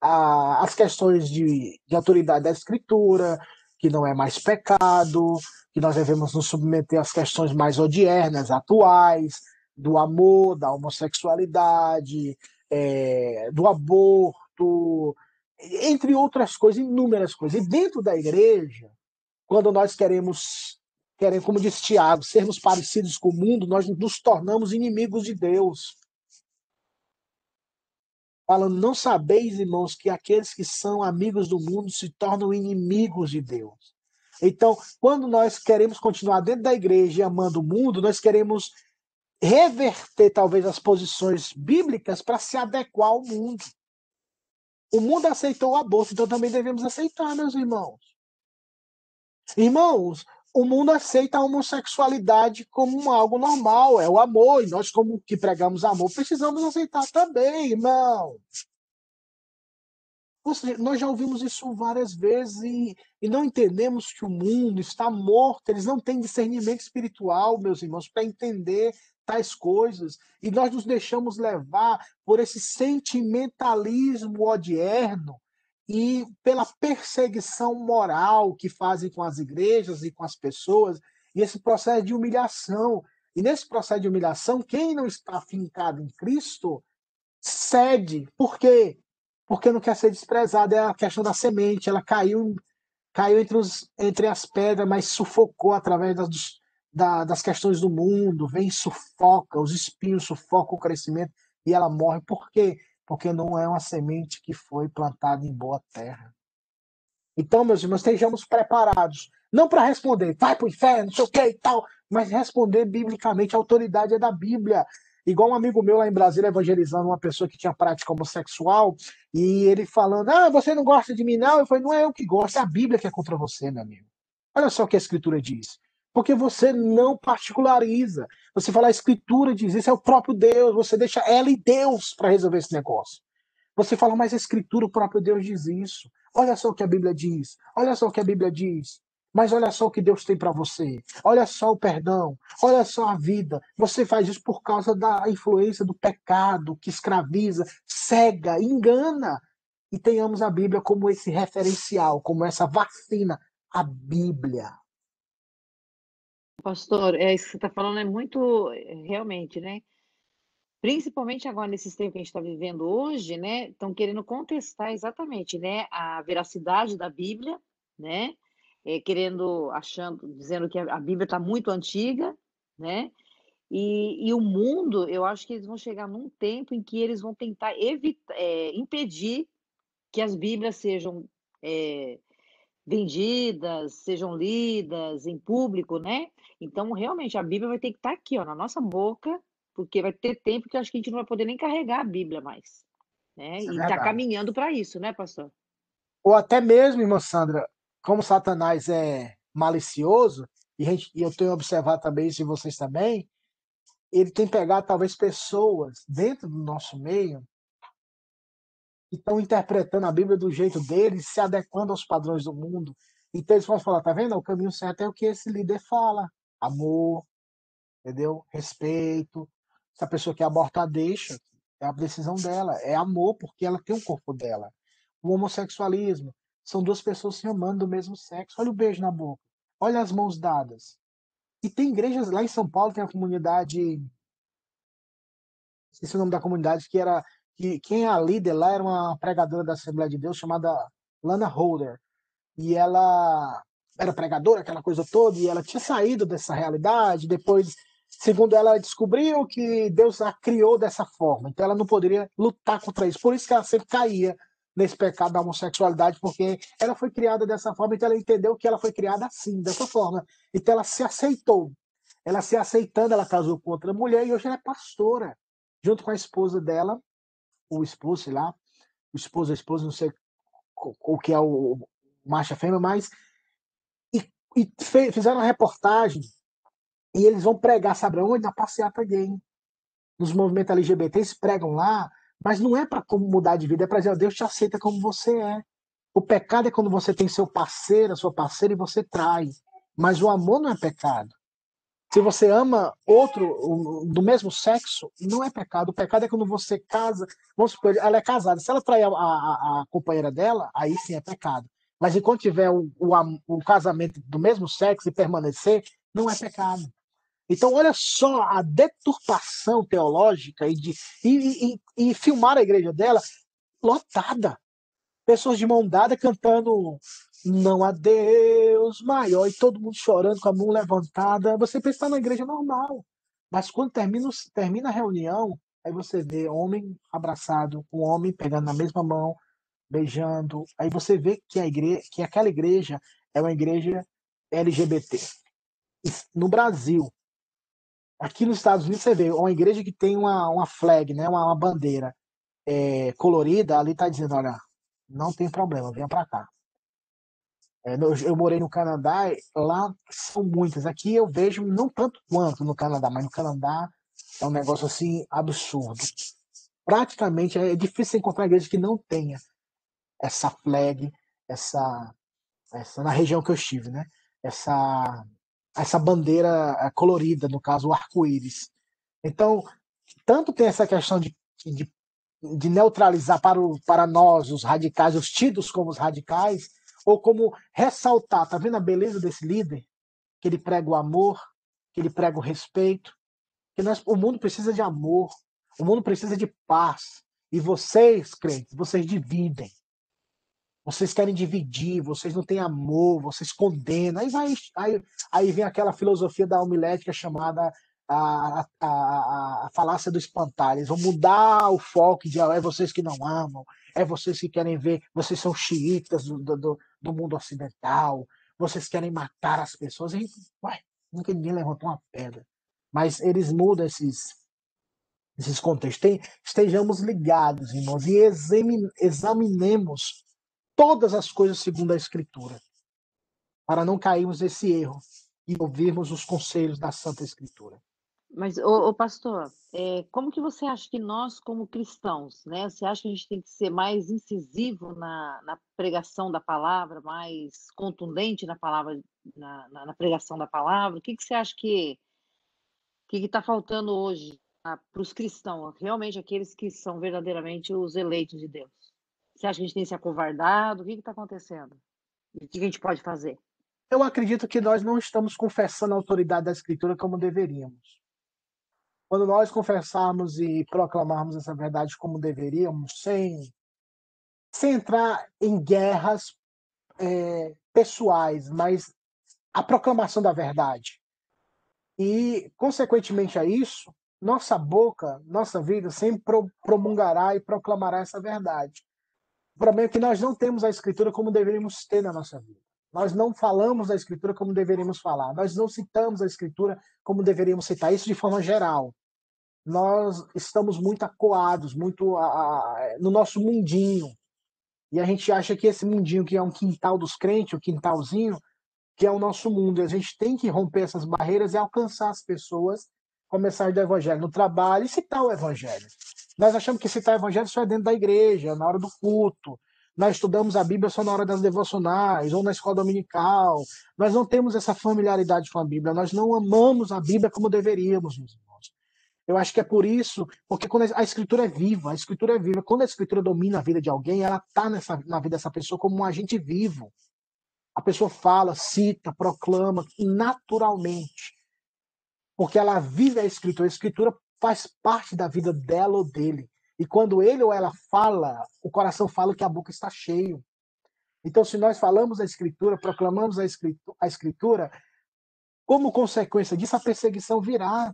a, as questões de, de autoridade da escritura, que não é mais pecado, que nós devemos nos submeter às questões mais odiernas, atuais, do amor, da homossexualidade, é, do aborto, entre outras coisas, inúmeras coisas. E dentro da igreja, quando nós queremos, queremos, como disse Tiago, sermos parecidos com o mundo, nós nos tornamos inimigos de Deus. Falando, não sabeis, irmãos, que aqueles que são amigos do mundo se tornam inimigos de Deus. Então, quando nós queremos continuar dentro da igreja amando o mundo, nós queremos reverter talvez as posições bíblicas para se adequar ao mundo. O mundo aceitou o aborto, então também devemos aceitar, meus irmãos. Irmãos, o mundo aceita a homossexualidade como algo normal, é o amor, e nós, como que pregamos amor, precisamos aceitar também, irmão. Nós já ouvimos isso várias vezes e, e não entendemos que o mundo está morto, eles não têm discernimento espiritual, meus irmãos, para entender tais coisas, e nós nos deixamos levar por esse sentimentalismo odierno e pela perseguição moral que fazem com as igrejas e com as pessoas, e esse processo de humilhação. E nesse processo de humilhação, quem não está fincado em Cristo cede. Por quê? Porque não quer ser desprezado. É a questão da semente. Ela caiu, caiu entre, os, entre as pedras, mas sufocou através das, da, das questões do mundo, vem sufoca, os espinhos sufocam o crescimento e ela morre. Por quê? Porque não é uma semente que foi plantada em boa terra. Então, meus irmãos, estejamos preparados, não para responder, vai para o inferno, não sei o que e tal, mas responder biblicamente, a autoridade é da Bíblia. Igual um amigo meu lá em Brasília evangelizando uma pessoa que tinha prática homossexual, e ele falando: Ah, você não gosta de mim, não? Eu falei: Não é eu que gosto, é a Bíblia que é contra você, meu amigo. Olha só o que a Escritura diz. Porque você não particulariza. Você fala, a escritura diz, isso é o próprio Deus, você deixa ela e Deus para resolver esse negócio. Você fala, mas a escritura, o próprio Deus diz isso. Olha só o que a Bíblia diz. Olha só o que a Bíblia diz. Mas olha só o que Deus tem para você. Olha só o perdão. Olha só a vida. Você faz isso por causa da influência do pecado que escraviza, cega, engana. E tenhamos a Bíblia como esse referencial, como essa vacina, a Bíblia. Pastor, é isso que você está falando é muito realmente, né? Principalmente agora nesses tempos que a gente está vivendo hoje, né? Estão querendo contestar exatamente, né? A veracidade da Bíblia, né? É, querendo, achando, dizendo que a Bíblia está muito antiga, né? E, e, o mundo, eu acho que eles vão chegar num tempo em que eles vão tentar evitar, é, impedir que as Bíblias sejam é, vendidas, sejam lidas em público, né? Então, realmente, a Bíblia vai ter que estar tá aqui, ó, na nossa boca, porque vai ter tempo que eu acho que a gente não vai poder nem carregar a Bíblia mais. Né? É e está caminhando para isso, né, pastor? Ou até mesmo, irmã Sandra, como Satanás é malicioso, e, gente, e eu tenho observado também isso em vocês também, ele tem pegado talvez pessoas dentro do nosso meio que estão interpretando a Bíblia do jeito deles, se adequando aos padrões do mundo. Então eles vão falar, tá vendo? O caminho certo é o que esse líder fala. Amor, entendeu? Respeito. Se a pessoa quer abortar, deixa. É a decisão dela. É amor, porque ela tem o um corpo dela. O homossexualismo. São duas pessoas se amando do mesmo sexo. Olha o beijo na boca. Olha as mãos dadas. E tem igrejas lá em São Paulo, tem a comunidade. Esqueci o nome da comunidade, que era. Que Quem é a líder lá era uma pregadora da Assembleia de Deus chamada Lana Holder. E ela era pregadora, aquela coisa toda, e ela tinha saído dessa realidade. Depois, segundo ela, descobriu que Deus a criou dessa forma. Então ela não poderia lutar contra isso. Por isso que ela sempre caía nesse pecado da homossexualidade, porque ela foi criada dessa forma, então ela entendeu que ela foi criada assim, dessa forma. Então ela se aceitou. Ela se aceitando, ela casou com outra mulher e hoje ela é pastora, junto com a esposa dela, o esposo, lá, o esposo, a esposa, não sei o que é o macho fêmea, mas e, e fizeram uma reportagem e eles vão pregar, sabe onde? Na passeata gay. Nos movimentos LGBT, eles pregam lá mas não é para mudar de vida, é para dizer, Deus te aceita como você é. O pecado é quando você tem seu parceiro, sua parceira e você trai. Mas o amor não é pecado. Se você ama outro do mesmo sexo, não é pecado. O pecado é quando você casa. Vamos supor, ela é casada. Se ela trair a, a, a companheira dela, aí sim é pecado. Mas enquanto tiver o, o, o casamento do mesmo sexo e permanecer, não é pecado. Então, olha só a deturpação teológica e, de, e, e, e filmar a igreja dela lotada. Pessoas de mão dada cantando Não há Deus maior, e todo mundo chorando com a mão levantada. Você pensa na igreja normal. Mas quando termina, termina a reunião, aí você vê homem abraçado, um homem pegando na mesma mão, beijando. Aí você vê que a igreja, que aquela igreja é uma igreja LGBT. No Brasil, Aqui nos Estados Unidos você vê uma igreja que tem uma, uma flag, né, uma, uma bandeira é, colorida, ali está dizendo, olha, não tem problema, venha para cá. É, eu, morei no Canadá, lá são muitas. Aqui eu vejo não tanto quanto no Canadá, mas no Canadá é um negócio assim absurdo. Praticamente é difícil encontrar igreja que não tenha essa flag, essa, essa na região que eu estive, né? Essa essa bandeira eh, colorida, no caso, o arco-íris. Então, tanto tem essa questão de, de, de neutralizar para, o, para nós, os radicais, os tidos como os radicais, ou como ressaltar, tá vendo a beleza desse líder? Que ele prega o amor, que ele prega o respeito, que nós, o mundo precisa de amor, o mundo precisa de paz. E vocês, crentes, vocês dividem. Vocês querem dividir, vocês não têm amor, vocês condenam. Aí, aí, aí vem aquela filosofia da homilética chamada a, a, a, a falácia do espantalho. Eles vão mudar o foco de ah, é vocês que não amam, é vocês que querem ver, vocês são xiitas do, do, do mundo ocidental, vocês querem matar as pessoas. E, ué, nunca ninguém levantou uma pedra. Mas eles mudam esses, esses contextos. estejamos ligados, irmãos, e examinemos todas as coisas segundo a Escritura, para não cairmos nesse erro e ouvirmos os conselhos da Santa Escritura. Mas, ô, ô pastor, é, como que você acha que nós, como cristãos, né, você acha que a gente tem que ser mais incisivo na, na pregação da palavra, mais contundente na palavra, na, na, na pregação da palavra? O que, que você acha que que está faltando hoje ah, para os cristãos, realmente aqueles que são verdadeiramente os eleitos de Deus? Você acha que a gente tem se acovardado? O que está acontecendo? O que a gente pode fazer? Eu acredito que nós não estamos confessando a autoridade da Escritura como deveríamos. Quando nós confessarmos e proclamarmos essa verdade como deveríamos, sem, sem entrar em guerras é, pessoais, mas a proclamação da verdade. E, consequentemente a isso, nossa boca, nossa vida sempre promulgará e proclamará essa verdade. O problema é que nós não temos a escritura como deveríamos ter na nossa vida. Nós não falamos da escritura como deveríamos falar. Nós não citamos a escritura como deveríamos citar. Isso de forma geral. Nós estamos muito acuados, muito a, a, no nosso mundinho. E a gente acha que esse mundinho que é um quintal dos crentes, o quintalzinho, que é o nosso mundo. E a gente tem que romper essas barreiras e alcançar as pessoas com a mensagem do evangelho no trabalho e citar o evangelho. Nós achamos que citar o evangelho só é dentro da igreja, na hora do culto. Nós estudamos a Bíblia só na hora das devocionais ou na escola dominical. Nós não temos essa familiaridade com a Bíblia. Nós não amamos a Bíblia como deveríamos, meus irmãos. Eu acho que é por isso, porque quando a escritura é viva, a escritura é viva. Quando a escritura domina a vida de alguém, ela está na vida dessa pessoa como um agente vivo. A pessoa fala, cita, proclama naturalmente. Porque ela vive a escritura. A escritura faz parte da vida dela ou dele. E quando ele ou ela fala, o coração fala que a boca está cheio. Então, se nós falamos a escritura, proclamamos a escritura, como consequência disso, a perseguição virá.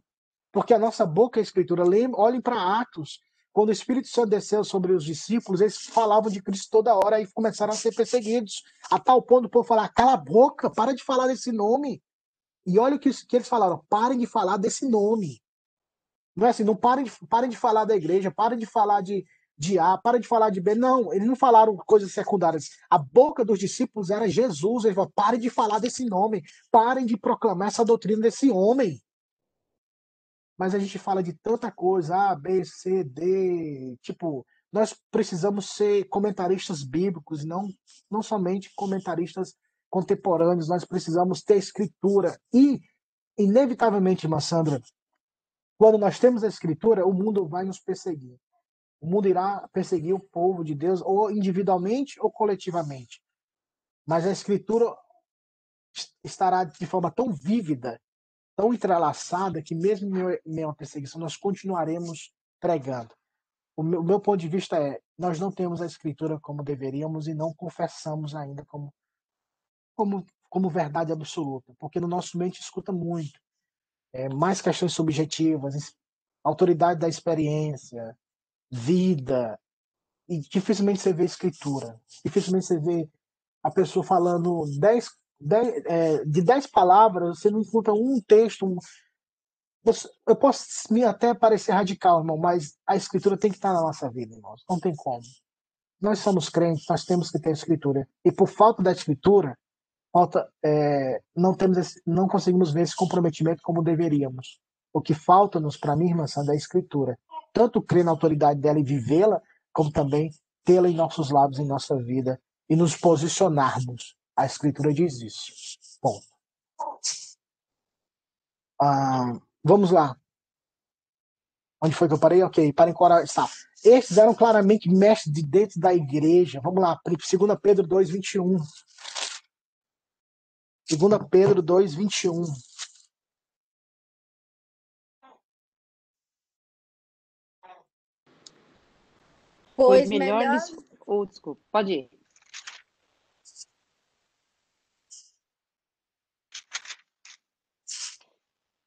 Porque a nossa boca é a escritura. Olhem para Atos. Quando o Espírito Santo desceu sobre os discípulos, eles falavam de Cristo toda hora e começaram a ser perseguidos. A tal ponto do povo falar: cala a boca, para de falar desse nome. E olha o que eles falaram: parem de falar desse nome. Não é assim, não parem de, parem de falar da igreja, parem de falar de, de A, parem de falar de B. Não, eles não falaram coisas secundárias. A boca dos discípulos era Jesus. Eles falaram, parem de falar desse nome, parem de proclamar essa doutrina desse homem. Mas a gente fala de tanta coisa, A, B, C, D, tipo, nós precisamos ser comentaristas bíblicos, não, não somente comentaristas contemporâneos, nós precisamos ter escritura. E, inevitavelmente, irmã Sandra, quando nós temos a escritura, o mundo vai nos perseguir. O mundo irá perseguir o povo de Deus, ou individualmente ou coletivamente. Mas a escritura estará de forma tão vívida, tão entrelaçada, que mesmo em à perseguição, nós continuaremos pregando. O meu, o meu ponto de vista é: nós não temos a escritura como deveríamos e não confessamos ainda como como, como verdade absoluta, porque no nosso mente escuta muito. É, mais questões subjetivas, autoridade da experiência, vida, e dificilmente você vê escritura. Dificilmente você vê a pessoa falando dez, dez, é, de dez palavras, você não encontra um texto. Um... Eu posso me até parecer radical, irmão, mas a escritura tem que estar na nossa vida, irmãos. Não tem como. Nós somos crentes, nós temos que ter a escritura. E por falta da escritura, falta, é, não temos esse, não conseguimos ver esse comprometimento como deveríamos. O que falta-nos, para mim, irmã Sandra, é a escritura. Tanto crer na autoridade dela e vivê-la, como também tê-la em nossos lábios, em nossa vida, e nos posicionarmos. A escritura diz isso. Ponto. Ah, vamos lá. Onde foi que eu parei? Ok, para encorajar. Estes eram claramente mestres de dentro da igreja. Vamos lá, 2 Pedro 2, 21. 2 Pedro 2, 21. Pois, pois melhor, melhor... Oh, desculpa, pode ir.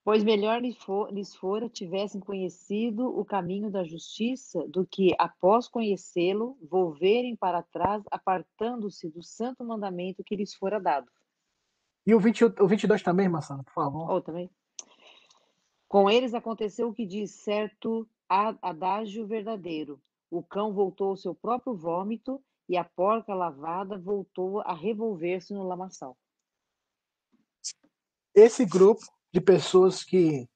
Pois melhor lhes, for, lhes fora tivessem conhecido o caminho da justiça do que, após conhecê-lo, volverem para trás, apartando-se do santo mandamento que lhes fora dado. E o, 20, o 22 também, Massana, por favor. Oh, também. Com eles aconteceu o que diz certo adágio verdadeiro. O cão voltou ao seu próprio vômito e a porca lavada voltou a revolver-se no lamaçal. Esse grupo de pessoas que,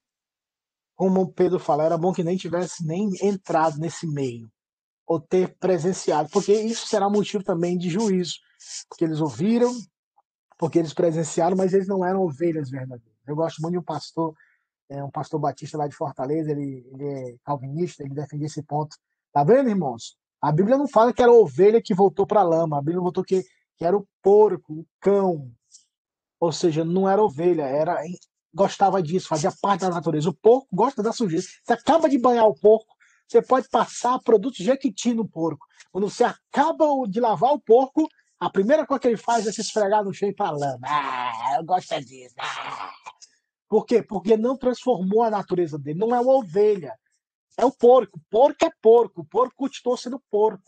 como o Pedro fala, era bom que nem tivesse nem entrado nesse meio ou ter presenciado, porque isso será motivo também de juízo, porque eles ouviram, porque eles presenciaram, mas eles não eram ovelhas verdadeiras. Eu gosto muito de um pastor, é, um pastor batista lá de Fortaleza, ele, ele é calvinista, ele defende esse ponto. Tá vendo, irmãos? A Bíblia não fala que era a ovelha que voltou para a lama, a Bíblia voltou que, que era o porco, o cão. Ou seja, não era ovelha, era gostava disso, fazia parte da natureza. O porco gosta da sujeira. Você acaba de banhar o porco, você pode passar produto jequiti no porco. Quando você acaba de lavar o porco, a primeira coisa que ele faz é se esfregar no chão e falando: Ah, eu gosto disso. Ah. Por quê? Porque não transformou a natureza dele. Não é uma ovelha. É o porco. Porco é porco. Porco continuou sendo porco.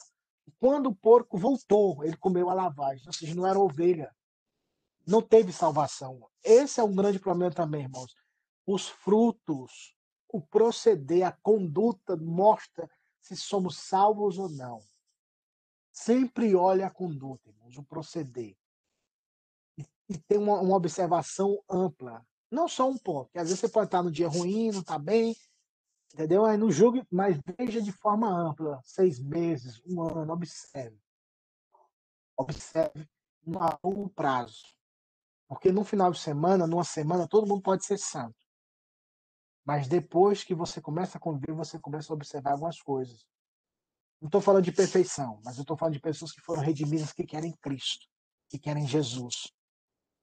Quando o porco voltou, ele comeu a lavagem. Ou seja, não era ovelha. Não teve salvação. Esse é um grande problema também, irmãos. Os frutos, o proceder, a conduta mostra se somos salvos ou não. Sempre olhe a conduta, irmãos, o proceder. E, e tem uma, uma observação ampla. Não só um ponto. Porque às vezes você pode estar no dia ruim, não está bem, entendeu? Aí não julgue, mas veja de forma ampla. Seis meses, um ano, observe. Observe a longo prazo. Porque no final de semana, numa semana, todo mundo pode ser santo. Mas depois que você começa a conviver, você começa a observar algumas coisas. Não estou falando de perfeição, mas eu estou falando de pessoas que foram redimidas, que querem Cristo, que querem Jesus,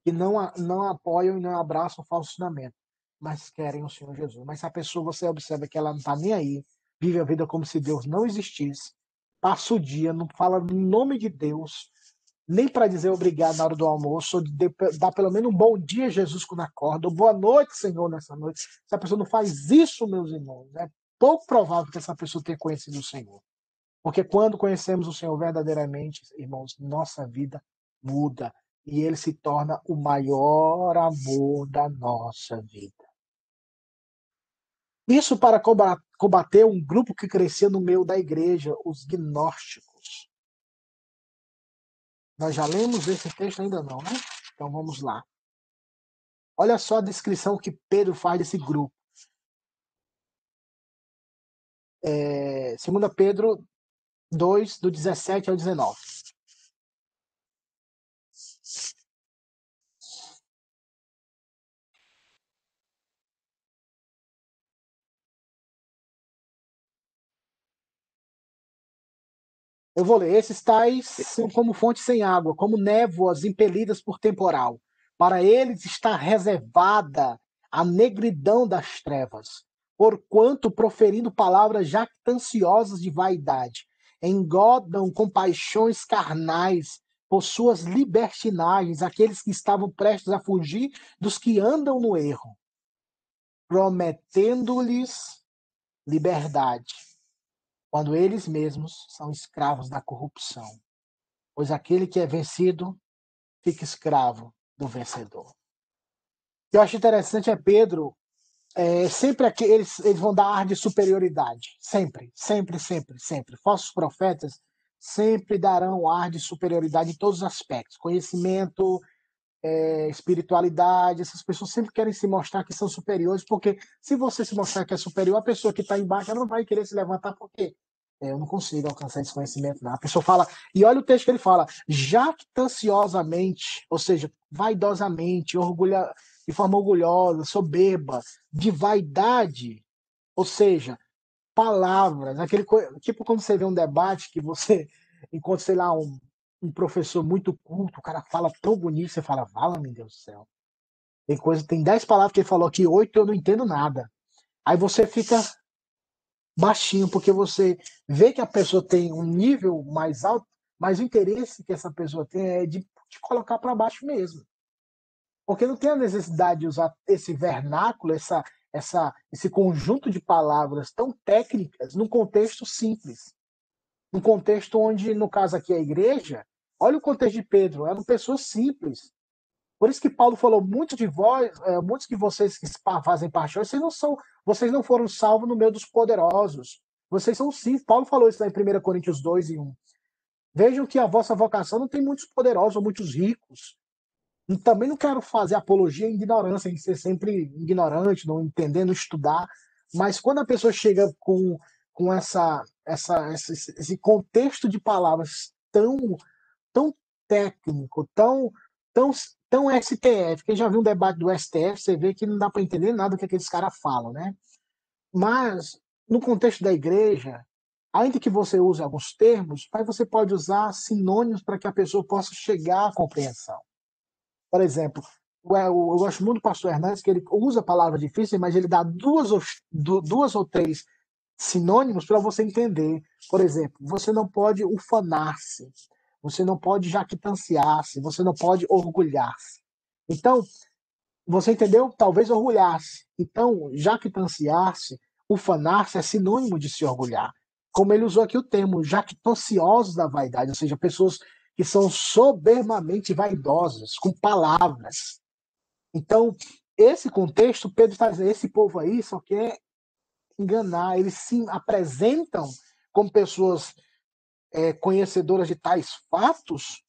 que não, não apoiam e não abraçam o falso ensinamento, mas querem o Senhor Jesus. Mas a pessoa você observa que ela não está nem aí, vive a vida como se Deus não existisse, passa o dia, não fala no nome de Deus, nem para dizer obrigado na hora do almoço, ou de dar pelo menos um bom dia, Jesus, quando acorda, ou boa noite, Senhor, nessa noite. Se a pessoa não faz isso, meus irmãos, é pouco provável que essa pessoa tenha conhecido o Senhor. Porque quando conhecemos o Senhor verdadeiramente, irmãos, nossa vida muda e ele se torna o maior amor da nossa vida. Isso para combater um grupo que crescia no meio da igreja, os gnósticos. Nós já lemos esse texto ainda não, né? Então vamos lá. Olha só a descrição que Pedro faz desse grupo. É, 2 Pedro 2, do 17 ao 19. Eu vou ler. Esses tais são como fontes sem água, como névoas impelidas por temporal. Para eles está reservada a negridão das trevas, porquanto proferindo palavras jactanciosas de vaidade, engodam com paixões carnais por suas libertinagens aqueles que estavam prestes a fugir dos que andam no erro, prometendo-lhes liberdade quando eles mesmos são escravos da corrupção. Pois aquele que é vencido fica escravo do vencedor. Eu acho interessante é Pedro, é, sempre aqui, eles, eles vão dar ar de superioridade. Sempre, sempre, sempre, sempre. Falsos profetas sempre darão ar de superioridade em todos os aspectos. Conhecimento, é, espiritualidade, essas pessoas sempre querem se mostrar que são superiores, porque se você se mostrar que é superior, a pessoa que está embaixo não vai querer se levantar, porque é, eu não consigo alcançar esse conhecimento. Não. A pessoa fala, e olha o texto que ele fala, jactanciosamente, ou seja, vaidosamente, orgulha, de forma orgulhosa, soberba, de vaidade, ou seja, palavras, aquele tipo quando você vê um debate que você [laughs] encontra, sei lá, um, um professor muito culto, o cara fala tão bonito, você fala, vala, meu Deus do céu. Tem coisa, tem dez palavras que ele falou aqui, oito eu não entendo nada. Aí você fica baixinho, porque você vê que a pessoa tem um nível mais alto, mas o interesse que essa pessoa tem é de te colocar para baixo mesmo. Porque não tem a necessidade de usar esse vernáculo, essa, essa, esse conjunto de palavras tão técnicas num contexto simples. Num contexto onde, no caso aqui, a igreja, olha o contexto de Pedro, eram pessoas simples. Por isso que Paulo falou, muitos de vós, é, muitos de vocês que fazem parte, vocês não são, vocês não foram salvos no meio dos poderosos. Vocês são simples. Paulo falou isso lá em 1 Coríntios 2 e 1. Vejam que a vossa vocação não tem muitos poderosos ou muitos ricos. Também não quero fazer apologia à ignorância, em ser sempre ignorante, não entender, não estudar. Mas quando a pessoa chega com, com essa, essa, esse, esse contexto de palavras tão, tão técnico, tão, tão, tão STF, quem já viu um debate do STF, você vê que não dá para entender nada do que aqueles caras falam, né? Mas, no contexto da igreja, ainda que você use alguns termos, mas você pode usar sinônimos para que a pessoa possa chegar à compreensão. Por exemplo, eu gosto muito do pastor Hernandes, que ele usa palavras difíceis, mas ele dá duas ou, duas ou três sinônimos para você entender. Por exemplo, você não pode ufanar-se, você não pode jactanciar-se, você não pode orgulhar-se. Então, você entendeu? Talvez orgulhar-se. Então, jactanciar-se, ufanar-se é sinônimo de se orgulhar. Como ele usou aqui o termo, jactanciosos da vaidade, ou seja, pessoas que são soberbamente vaidosas, com palavras. Então, esse contexto, Pedro está dizendo, esse povo aí só quer enganar, eles se apresentam como pessoas é, conhecedoras de tais fatos,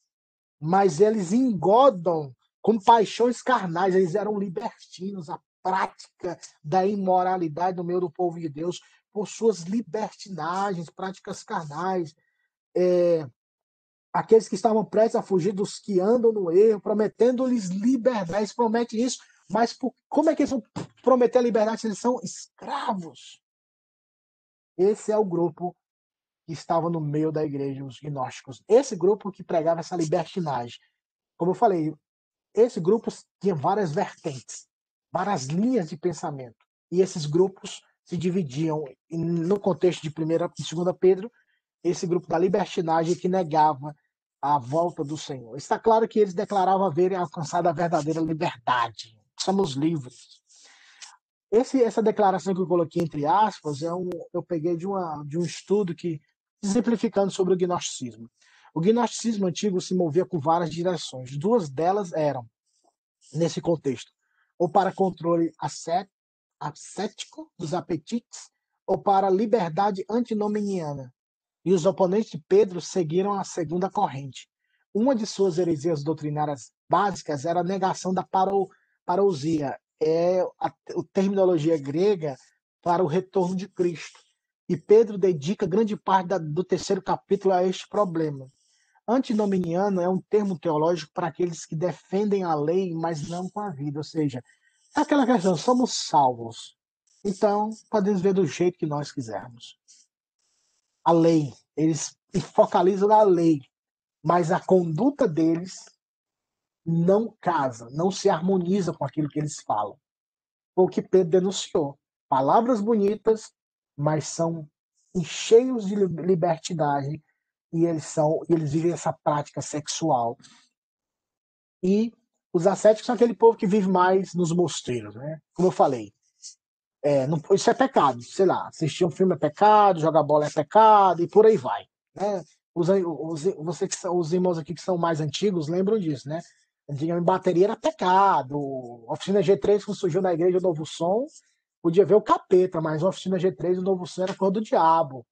mas eles engodam com paixões carnais, eles eram libertinos, a prática da imoralidade no meio do povo de Deus, por suas libertinagens, práticas carnais. É, aqueles que estavam prestes a fugir dos que andam no erro, prometendo-lhes liberdade. Eles prometem isso, mas por, como é que eles vão prometer a liberdade se eles são escravos? Esse é o grupo que estava no meio da igreja, os gnósticos. Esse grupo que pregava essa libertinagem. Como eu falei, esse grupo tinha várias vertentes, várias linhas de pensamento. E esses grupos se dividiam no contexto de primeira e segunda Pedro, esse grupo da libertinagem que negava a volta do Senhor. Está claro que eles declaravam haverem alcançado a verdadeira liberdade. Somos livres. Esse, essa declaração que eu coloquei entre aspas é um, eu peguei de, uma, de um estudo que exemplificando sobre o gnosticismo. O gnosticismo antigo se movia com várias direções. Duas delas eram, nesse contexto, ou para controle ascético dos apetites, ou para liberdade antinominiana. E os oponentes de Pedro seguiram a segunda corrente. Uma de suas heresias doutrinárias básicas era a negação da parou, parousia, é a, a terminologia grega para o retorno de Cristo. E Pedro dedica grande parte da, do terceiro capítulo a este problema. Antinominiano é um termo teológico para aqueles que defendem a lei, mas não com a vida. Ou seja, é aquela questão: somos salvos. Então, podemos ver do jeito que nós quisermos. A lei, eles focalizam na lei, mas a conduta deles não casa, não se harmoniza com aquilo que eles falam. O que Pedro denunciou. Palavras bonitas, mas são cheios de libertinagem e eles são eles vivem essa prática sexual. E os ascéticos são aquele povo que vive mais nos mosteiros, né? Como eu falei. É, não, isso é pecado, sei lá, assistir um filme é pecado, jogar bola é pecado e por aí vai. Né? Os, os, você que são, os irmãos aqui que são mais antigos lembram disso, né? Antigamente bateria era pecado, oficina G3 quando surgiu na igreja Novo Som, podia ver o capeta, mas oficina G3 o Novo Som era cor do diabo.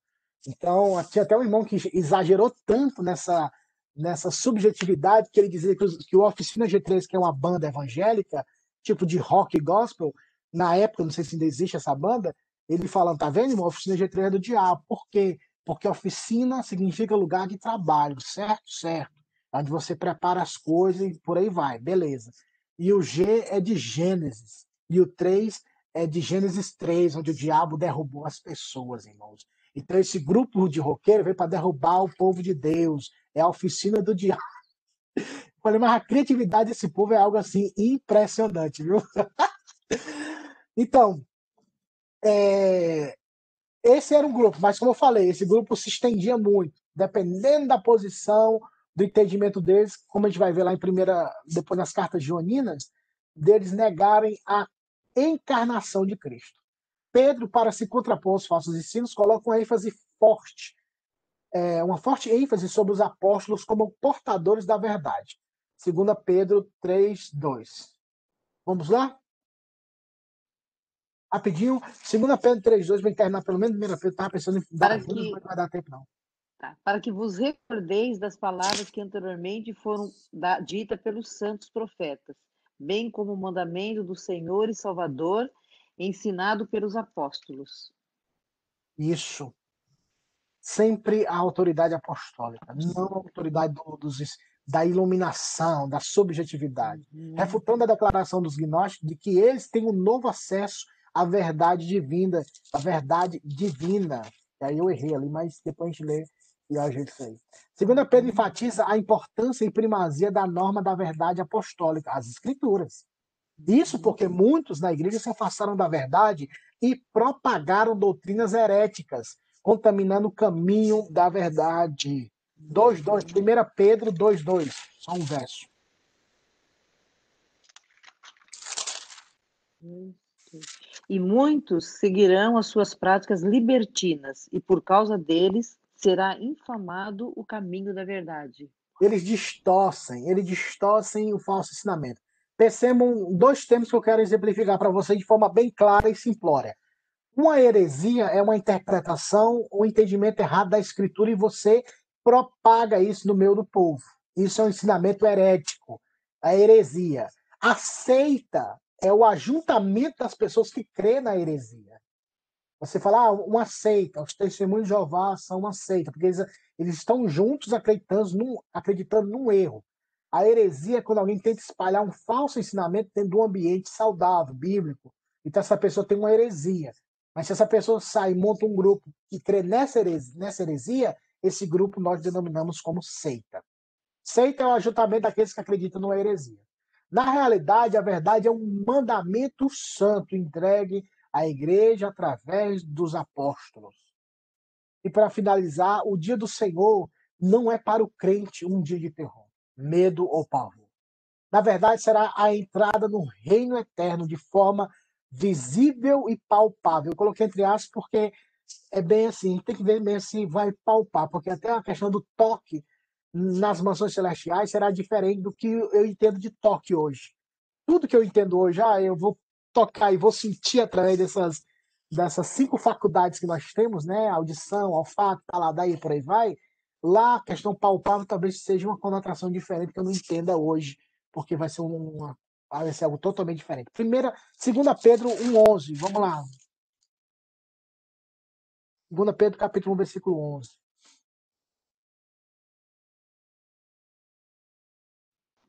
Então, tinha até um irmão que exagerou tanto nessa, nessa subjetividade que ele dizia que, que o Oficina G3, que é uma banda evangélica, tipo de rock gospel, na época, não sei se ainda existe essa banda, ele falando, tá vendo, irmão? Oficina G3 é do diabo. Por quê? Porque oficina significa lugar de trabalho, certo? Certo. Onde você prepara as coisas e por aí vai, beleza. E o G é de Gênesis. E o 3 é de Gênesis 3, onde o diabo derrubou as pessoas, irmãos. Então, esse grupo de roqueiro veio para derrubar o povo de Deus. É a oficina do diabo. [laughs] Falei, mas a criatividade desse povo é algo assim impressionante, viu? [laughs] então, é... esse era um grupo, mas como eu falei, esse grupo se estendia muito, dependendo da posição, do entendimento deles, como a gente vai ver lá em primeira, depois nas cartas joaninas, deles negarem a encarnação de Cristo. Pedro, para se contrapor aos falsos ensinos, coloca uma ênfase forte, é, uma forte ênfase sobre os apóstolos como portadores da verdade. 2 Pedro 3, 2. Vamos lá? Rapidinho. 2 Pedro 3, 2, para terminar pelo menos 1 Pedro. Estava pensando em dar para que... não vai dar tempo, não. Tá. Para que vos recordeis das palavras que anteriormente foram ditas pelos santos profetas, bem como o mandamento do Senhor e Salvador ensinado pelos apóstolos. Isso. Sempre a autoridade apostólica, não a autoridade do, dos, da iluminação, da subjetividade. Uhum. Refutando a declaração dos gnósticos de que eles têm um novo acesso à verdade divina, à verdade divina. E aí eu errei ali, mas depois a gente lê e ajeita isso aí. Segunda Pedro enfatiza a importância e primazia da norma da verdade apostólica, as escrituras. Isso porque muitos na igreja se afastaram da verdade e propagaram doutrinas heréticas, contaminando o caminho da verdade. 2:2, 1 Pedro 2:2, só um verso. E muitos seguirão as suas práticas libertinas, e por causa deles será infamado o caminho da verdade. Eles distorcem, eles distorcem o falso ensinamento percebam dois termos que eu quero exemplificar para vocês de forma bem clara e simplória. Uma heresia é uma interpretação ou um entendimento errado da escritura e você propaga isso no meio do povo. Isso é um ensinamento herético. a heresia. A seita é o ajuntamento das pessoas que crê na heresia. Você fala, ah, uma seita, os testemunhos de Jeová são uma seita, porque eles, eles estão juntos acreditando num, acreditando num erro. A heresia é quando alguém tenta espalhar um falso ensinamento dentro de um ambiente saudável, bíblico. Então essa pessoa tem uma heresia. Mas se essa pessoa sai e monta um grupo que crê nessa heresia, nessa heresia, esse grupo nós denominamos como seita. Seita é o ajuntamento daqueles que acreditam numa heresia. Na realidade, a verdade é um mandamento santo entregue à igreja através dos apóstolos. E para finalizar, o dia do Senhor não é para o crente um dia de terror, medo ou pavor. Na verdade, será a entrada no reino eterno de forma visível e palpável. Eu coloquei entre aspas porque é bem assim, tem que ver bem se vai palpar, porque até a questão do toque nas mansões celestiais será diferente do que eu entendo de toque hoje. Tudo que eu entendo hoje, ah, eu vou tocar e vou sentir através dessas, dessas cinco faculdades que nós temos, né? Audição, olfato, paladar e por aí vai. Lá, a questão palpável talvez seja uma conotação diferente que eu não entenda hoje, porque vai ser uma, vai ser algo totalmente diferente. Primeira, segunda Pedro 1:11. Vamos lá. Segunda Pedro capítulo 1, versículo 11.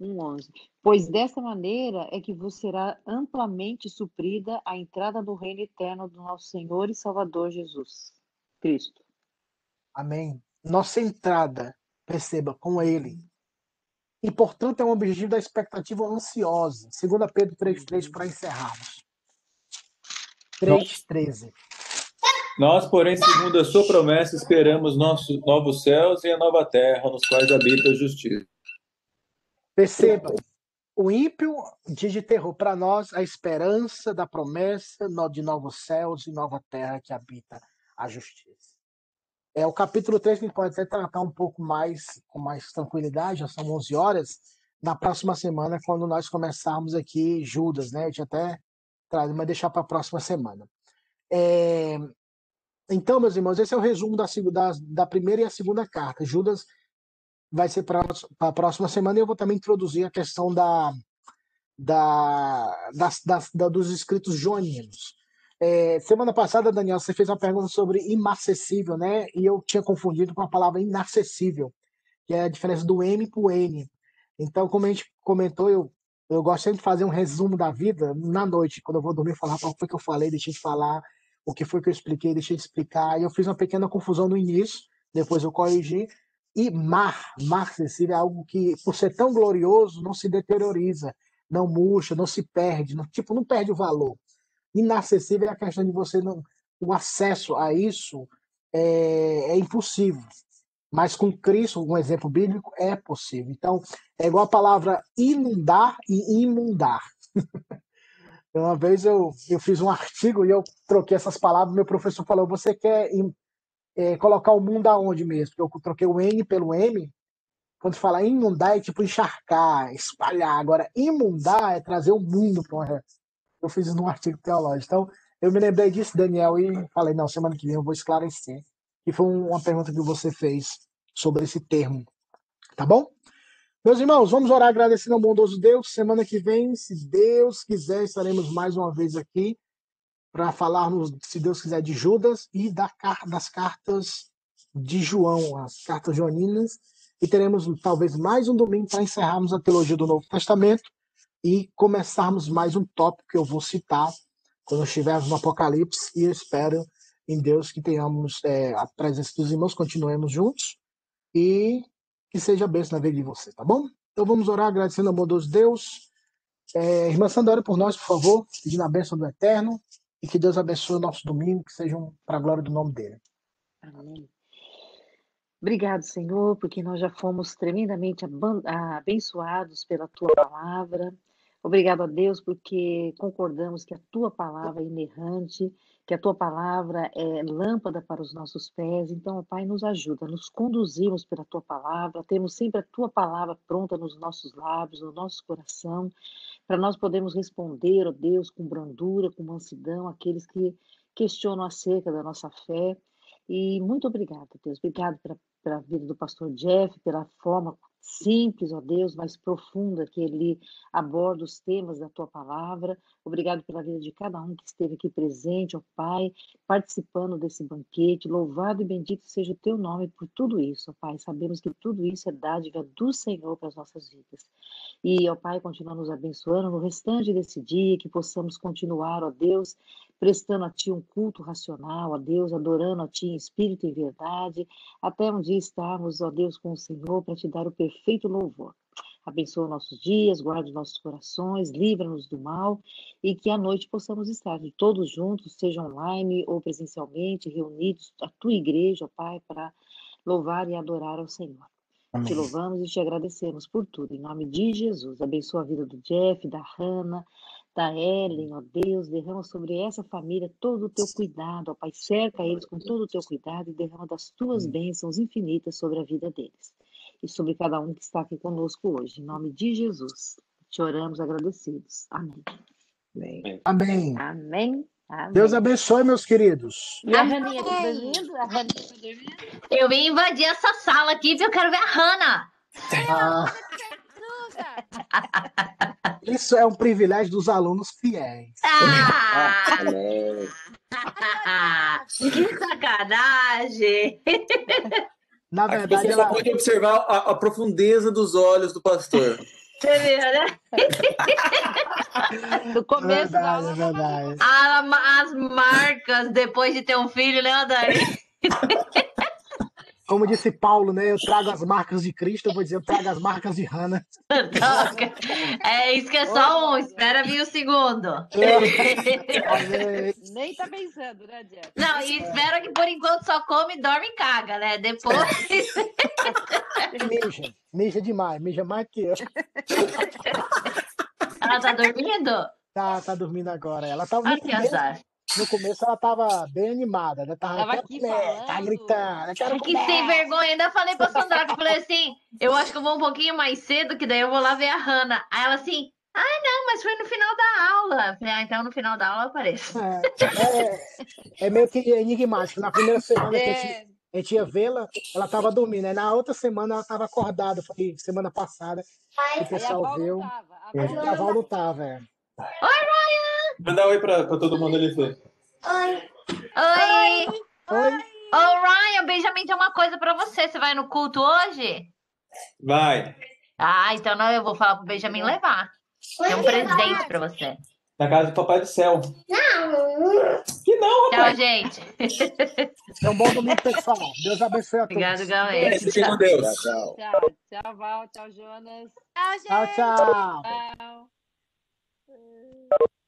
1,11. Pois dessa maneira é que vos será amplamente suprida a entrada do reino eterno do nosso Senhor e Salvador Jesus Cristo. Amém. Nossa entrada, perceba, com Ele. E, portanto, é um objetivo da expectativa ansiosa. 2 Pedro 3,3 para encerrarmos. 3,13. Nós, porém, segundo a sua promessa, esperamos nossos novos céus e a nova terra, nos quais habita a justiça. Perceba, o ímpio diz de terror para nós a esperança da promessa de novos céus e nova terra que habita a justiça. É o capítulo 3 que a gente pode até tratar um pouco mais com mais tranquilidade, já são 11 horas, na próxima semana, quando nós começarmos aqui Judas, né? A gente até traz, mas deixar para a próxima semana. É... Então, meus irmãos, esse é o resumo da, da, da primeira e a segunda carta. Judas vai ser para a próxima semana e eu vou também introduzir a questão da, da, das, das, da dos escritos joaninos. É, semana passada, Daniel, você fez uma pergunta sobre inacessível, né? E eu tinha confundido com a palavra inacessível, que é a diferença do M para o N. Então, como a gente comentou, eu, eu gosto sempre de fazer um resumo da vida na noite, quando eu vou dormir, falar o que foi que eu falei, deixei de falar, o que foi que eu expliquei, deixei de explicar. E eu fiz uma pequena confusão no início, depois eu corrigi, e mar, mar acessível é algo que, por ser tão glorioso, não se deterioriza, não murcha, não se perde, não, tipo, não perde o valor. Inacessível é a questão de você não. O acesso a isso é, é impossível. Mas com Cristo, um exemplo bíblico, é possível. Então, é igual a palavra inundar e imundar. [laughs] Uma vez eu, eu fiz um artigo e eu troquei essas palavras, meu professor falou: você quer é, colocar o mundo aonde mesmo? Porque eu troquei o N pelo M. Quando fala inundar, é tipo encharcar, espalhar. Agora, imundar é trazer o mundo para uma. Eu fiz isso num artigo teológico. Então, eu me lembrei disso, Daniel, e falei: não, semana que vem eu vou esclarecer. E foi uma pergunta que você fez sobre esse termo. Tá bom? Meus irmãos, vamos orar agradecendo ao bondoso Deus. Semana que vem, se Deus quiser, estaremos mais uma vez aqui para falarmos, se Deus quiser, de Judas e da, das cartas de João, as cartas joaninas, e teremos talvez mais um domingo para encerrarmos a teologia do Novo Testamento e começarmos mais um tópico que eu vou citar quando estivermos no Apocalipse, e eu espero em Deus que tenhamos é, a presença dos irmãos, continuemos juntos e que seja bênção na vida de você, tá bom? Então vamos orar agradecendo ao bondoso Deus. É, irmã Sandra, ore por nós, por favor, pedindo a bênção do Eterno. E que Deus abençoe o nosso domingo, que sejam para a glória do nome dele. Amém. Obrigado, Senhor, porque nós já fomos tremendamente abençoados pela tua palavra. Obrigado a Deus, porque concordamos que a tua palavra é inerrante, que a tua palavra é lâmpada para os nossos pés. Então, Pai, nos ajuda, nos conduzimos pela tua palavra, temos sempre a tua palavra pronta nos nossos lábios, no nosso coração para nós podermos responder, ó Deus, com brandura, com mansidão, aqueles que questionam acerca da nossa fé. E muito obrigada, Deus. Obrigado pela, pela vida do pastor Jeff, pela forma simples, ó Deus, mas profunda, que ele aborda os temas da tua palavra. Obrigado pela vida de cada um que esteve aqui presente, ó Pai, participando desse banquete. Louvado e bendito seja o teu nome por tudo isso, ó Pai. Sabemos que tudo isso é dádiva do Senhor para as nossas vidas. E, ó Pai, continua nos abençoando no restante desse dia, que possamos continuar, ó Deus, prestando a Ti um culto racional, ó Deus, adorando a Ti em espírito e verdade, até um dia estarmos, ó Deus, com o Senhor para Te dar o perfeito louvor. Abençoa nossos dias, guarde nossos corações, livra-nos do mal e que à noite possamos estar todos juntos, seja online ou presencialmente, reunidos, a tua igreja, ó Pai, para louvar e adorar ao Senhor. Amém. Te louvamos e te agradecemos por tudo. Em nome de Jesus, abençoa a vida do Jeff, da Hannah, da Ellen, ó Deus, derrama sobre essa família todo o teu cuidado, ó Pai, cerca eles com todo o teu cuidado e derrama das tuas bênçãos infinitas sobre a vida deles e sobre cada um que está aqui conosco hoje. Em nome de Jesus, te oramos agradecidos. Amém. Amém. Amém. Amém. Amém. Deus abençoe, meus queridos. E a Raninha tá dormindo? A Raninha tá dormindo? Eu vim invadir essa sala aqui porque eu quero ver a Hannah. Ah. [laughs] Isso é um privilégio dos alunos fiéis. Ah! [laughs] que sacanagem! Na verdade, você ela... pode observar a, a, profundeza dos olhos do pastor. Você viu, né? [laughs] No começo verdade, da aula. verdade. As marcas depois de ter um filho, né, Dani? [laughs] Como disse Paulo, né? Eu trago as marcas de Cristo, eu vou dizer, eu trago as marcas de Hannah. [laughs] É isso que é só um, espera vir o segundo. [laughs] Nem tá pensando, né, Jeff? Não, e espera que por enquanto só come, dorme e caga, né? Depois. [laughs] mija, mija demais, mija mais que eu. Ela tá dormindo? Tá, tá dormindo agora. Ela tava Ah, que azar. No começo ela tava bem animada, né? Tava, Tava "Quero aqui comer". Tá gritando, "Eu quero Que comer". sem vergonha, ainda falei pra Sandra, que eu falei assim, eu acho que eu vou um pouquinho mais cedo, que daí eu vou lá ver a Hannah. Aí ela assim, ah, não, mas foi no final da aula. Falei, ah, então no final da aula eu apareço. É, é, é meio que enigmático. Na primeira semana que a gente, É, a gente ia vê-la, ela tava dormindo. Aí na outra semana ela tava acordada. Foi semana passada que o pessoal viu. tava. A É, a Val não tava, é. Manda um oi pra, pra todo mundo ali, Fê. Oi! Oi? Ô, Ryan, o Benjamin tem uma coisa pra você. Você vai no culto hoje? Vai. Ah, então não, eu vou falar pro Benjamin levar. Tem um presente pra você. Na casa do Papai do Céu. Não. Que não, Tchau, rapaz. gente. É um bom domingo, pessoal. Deus abençoe a todos. Obrigado, É, Galera. fiquem com Deus. Tchau, tchau, Val, tchau, Jonas. Tchau, tchau. Tchau. Eh...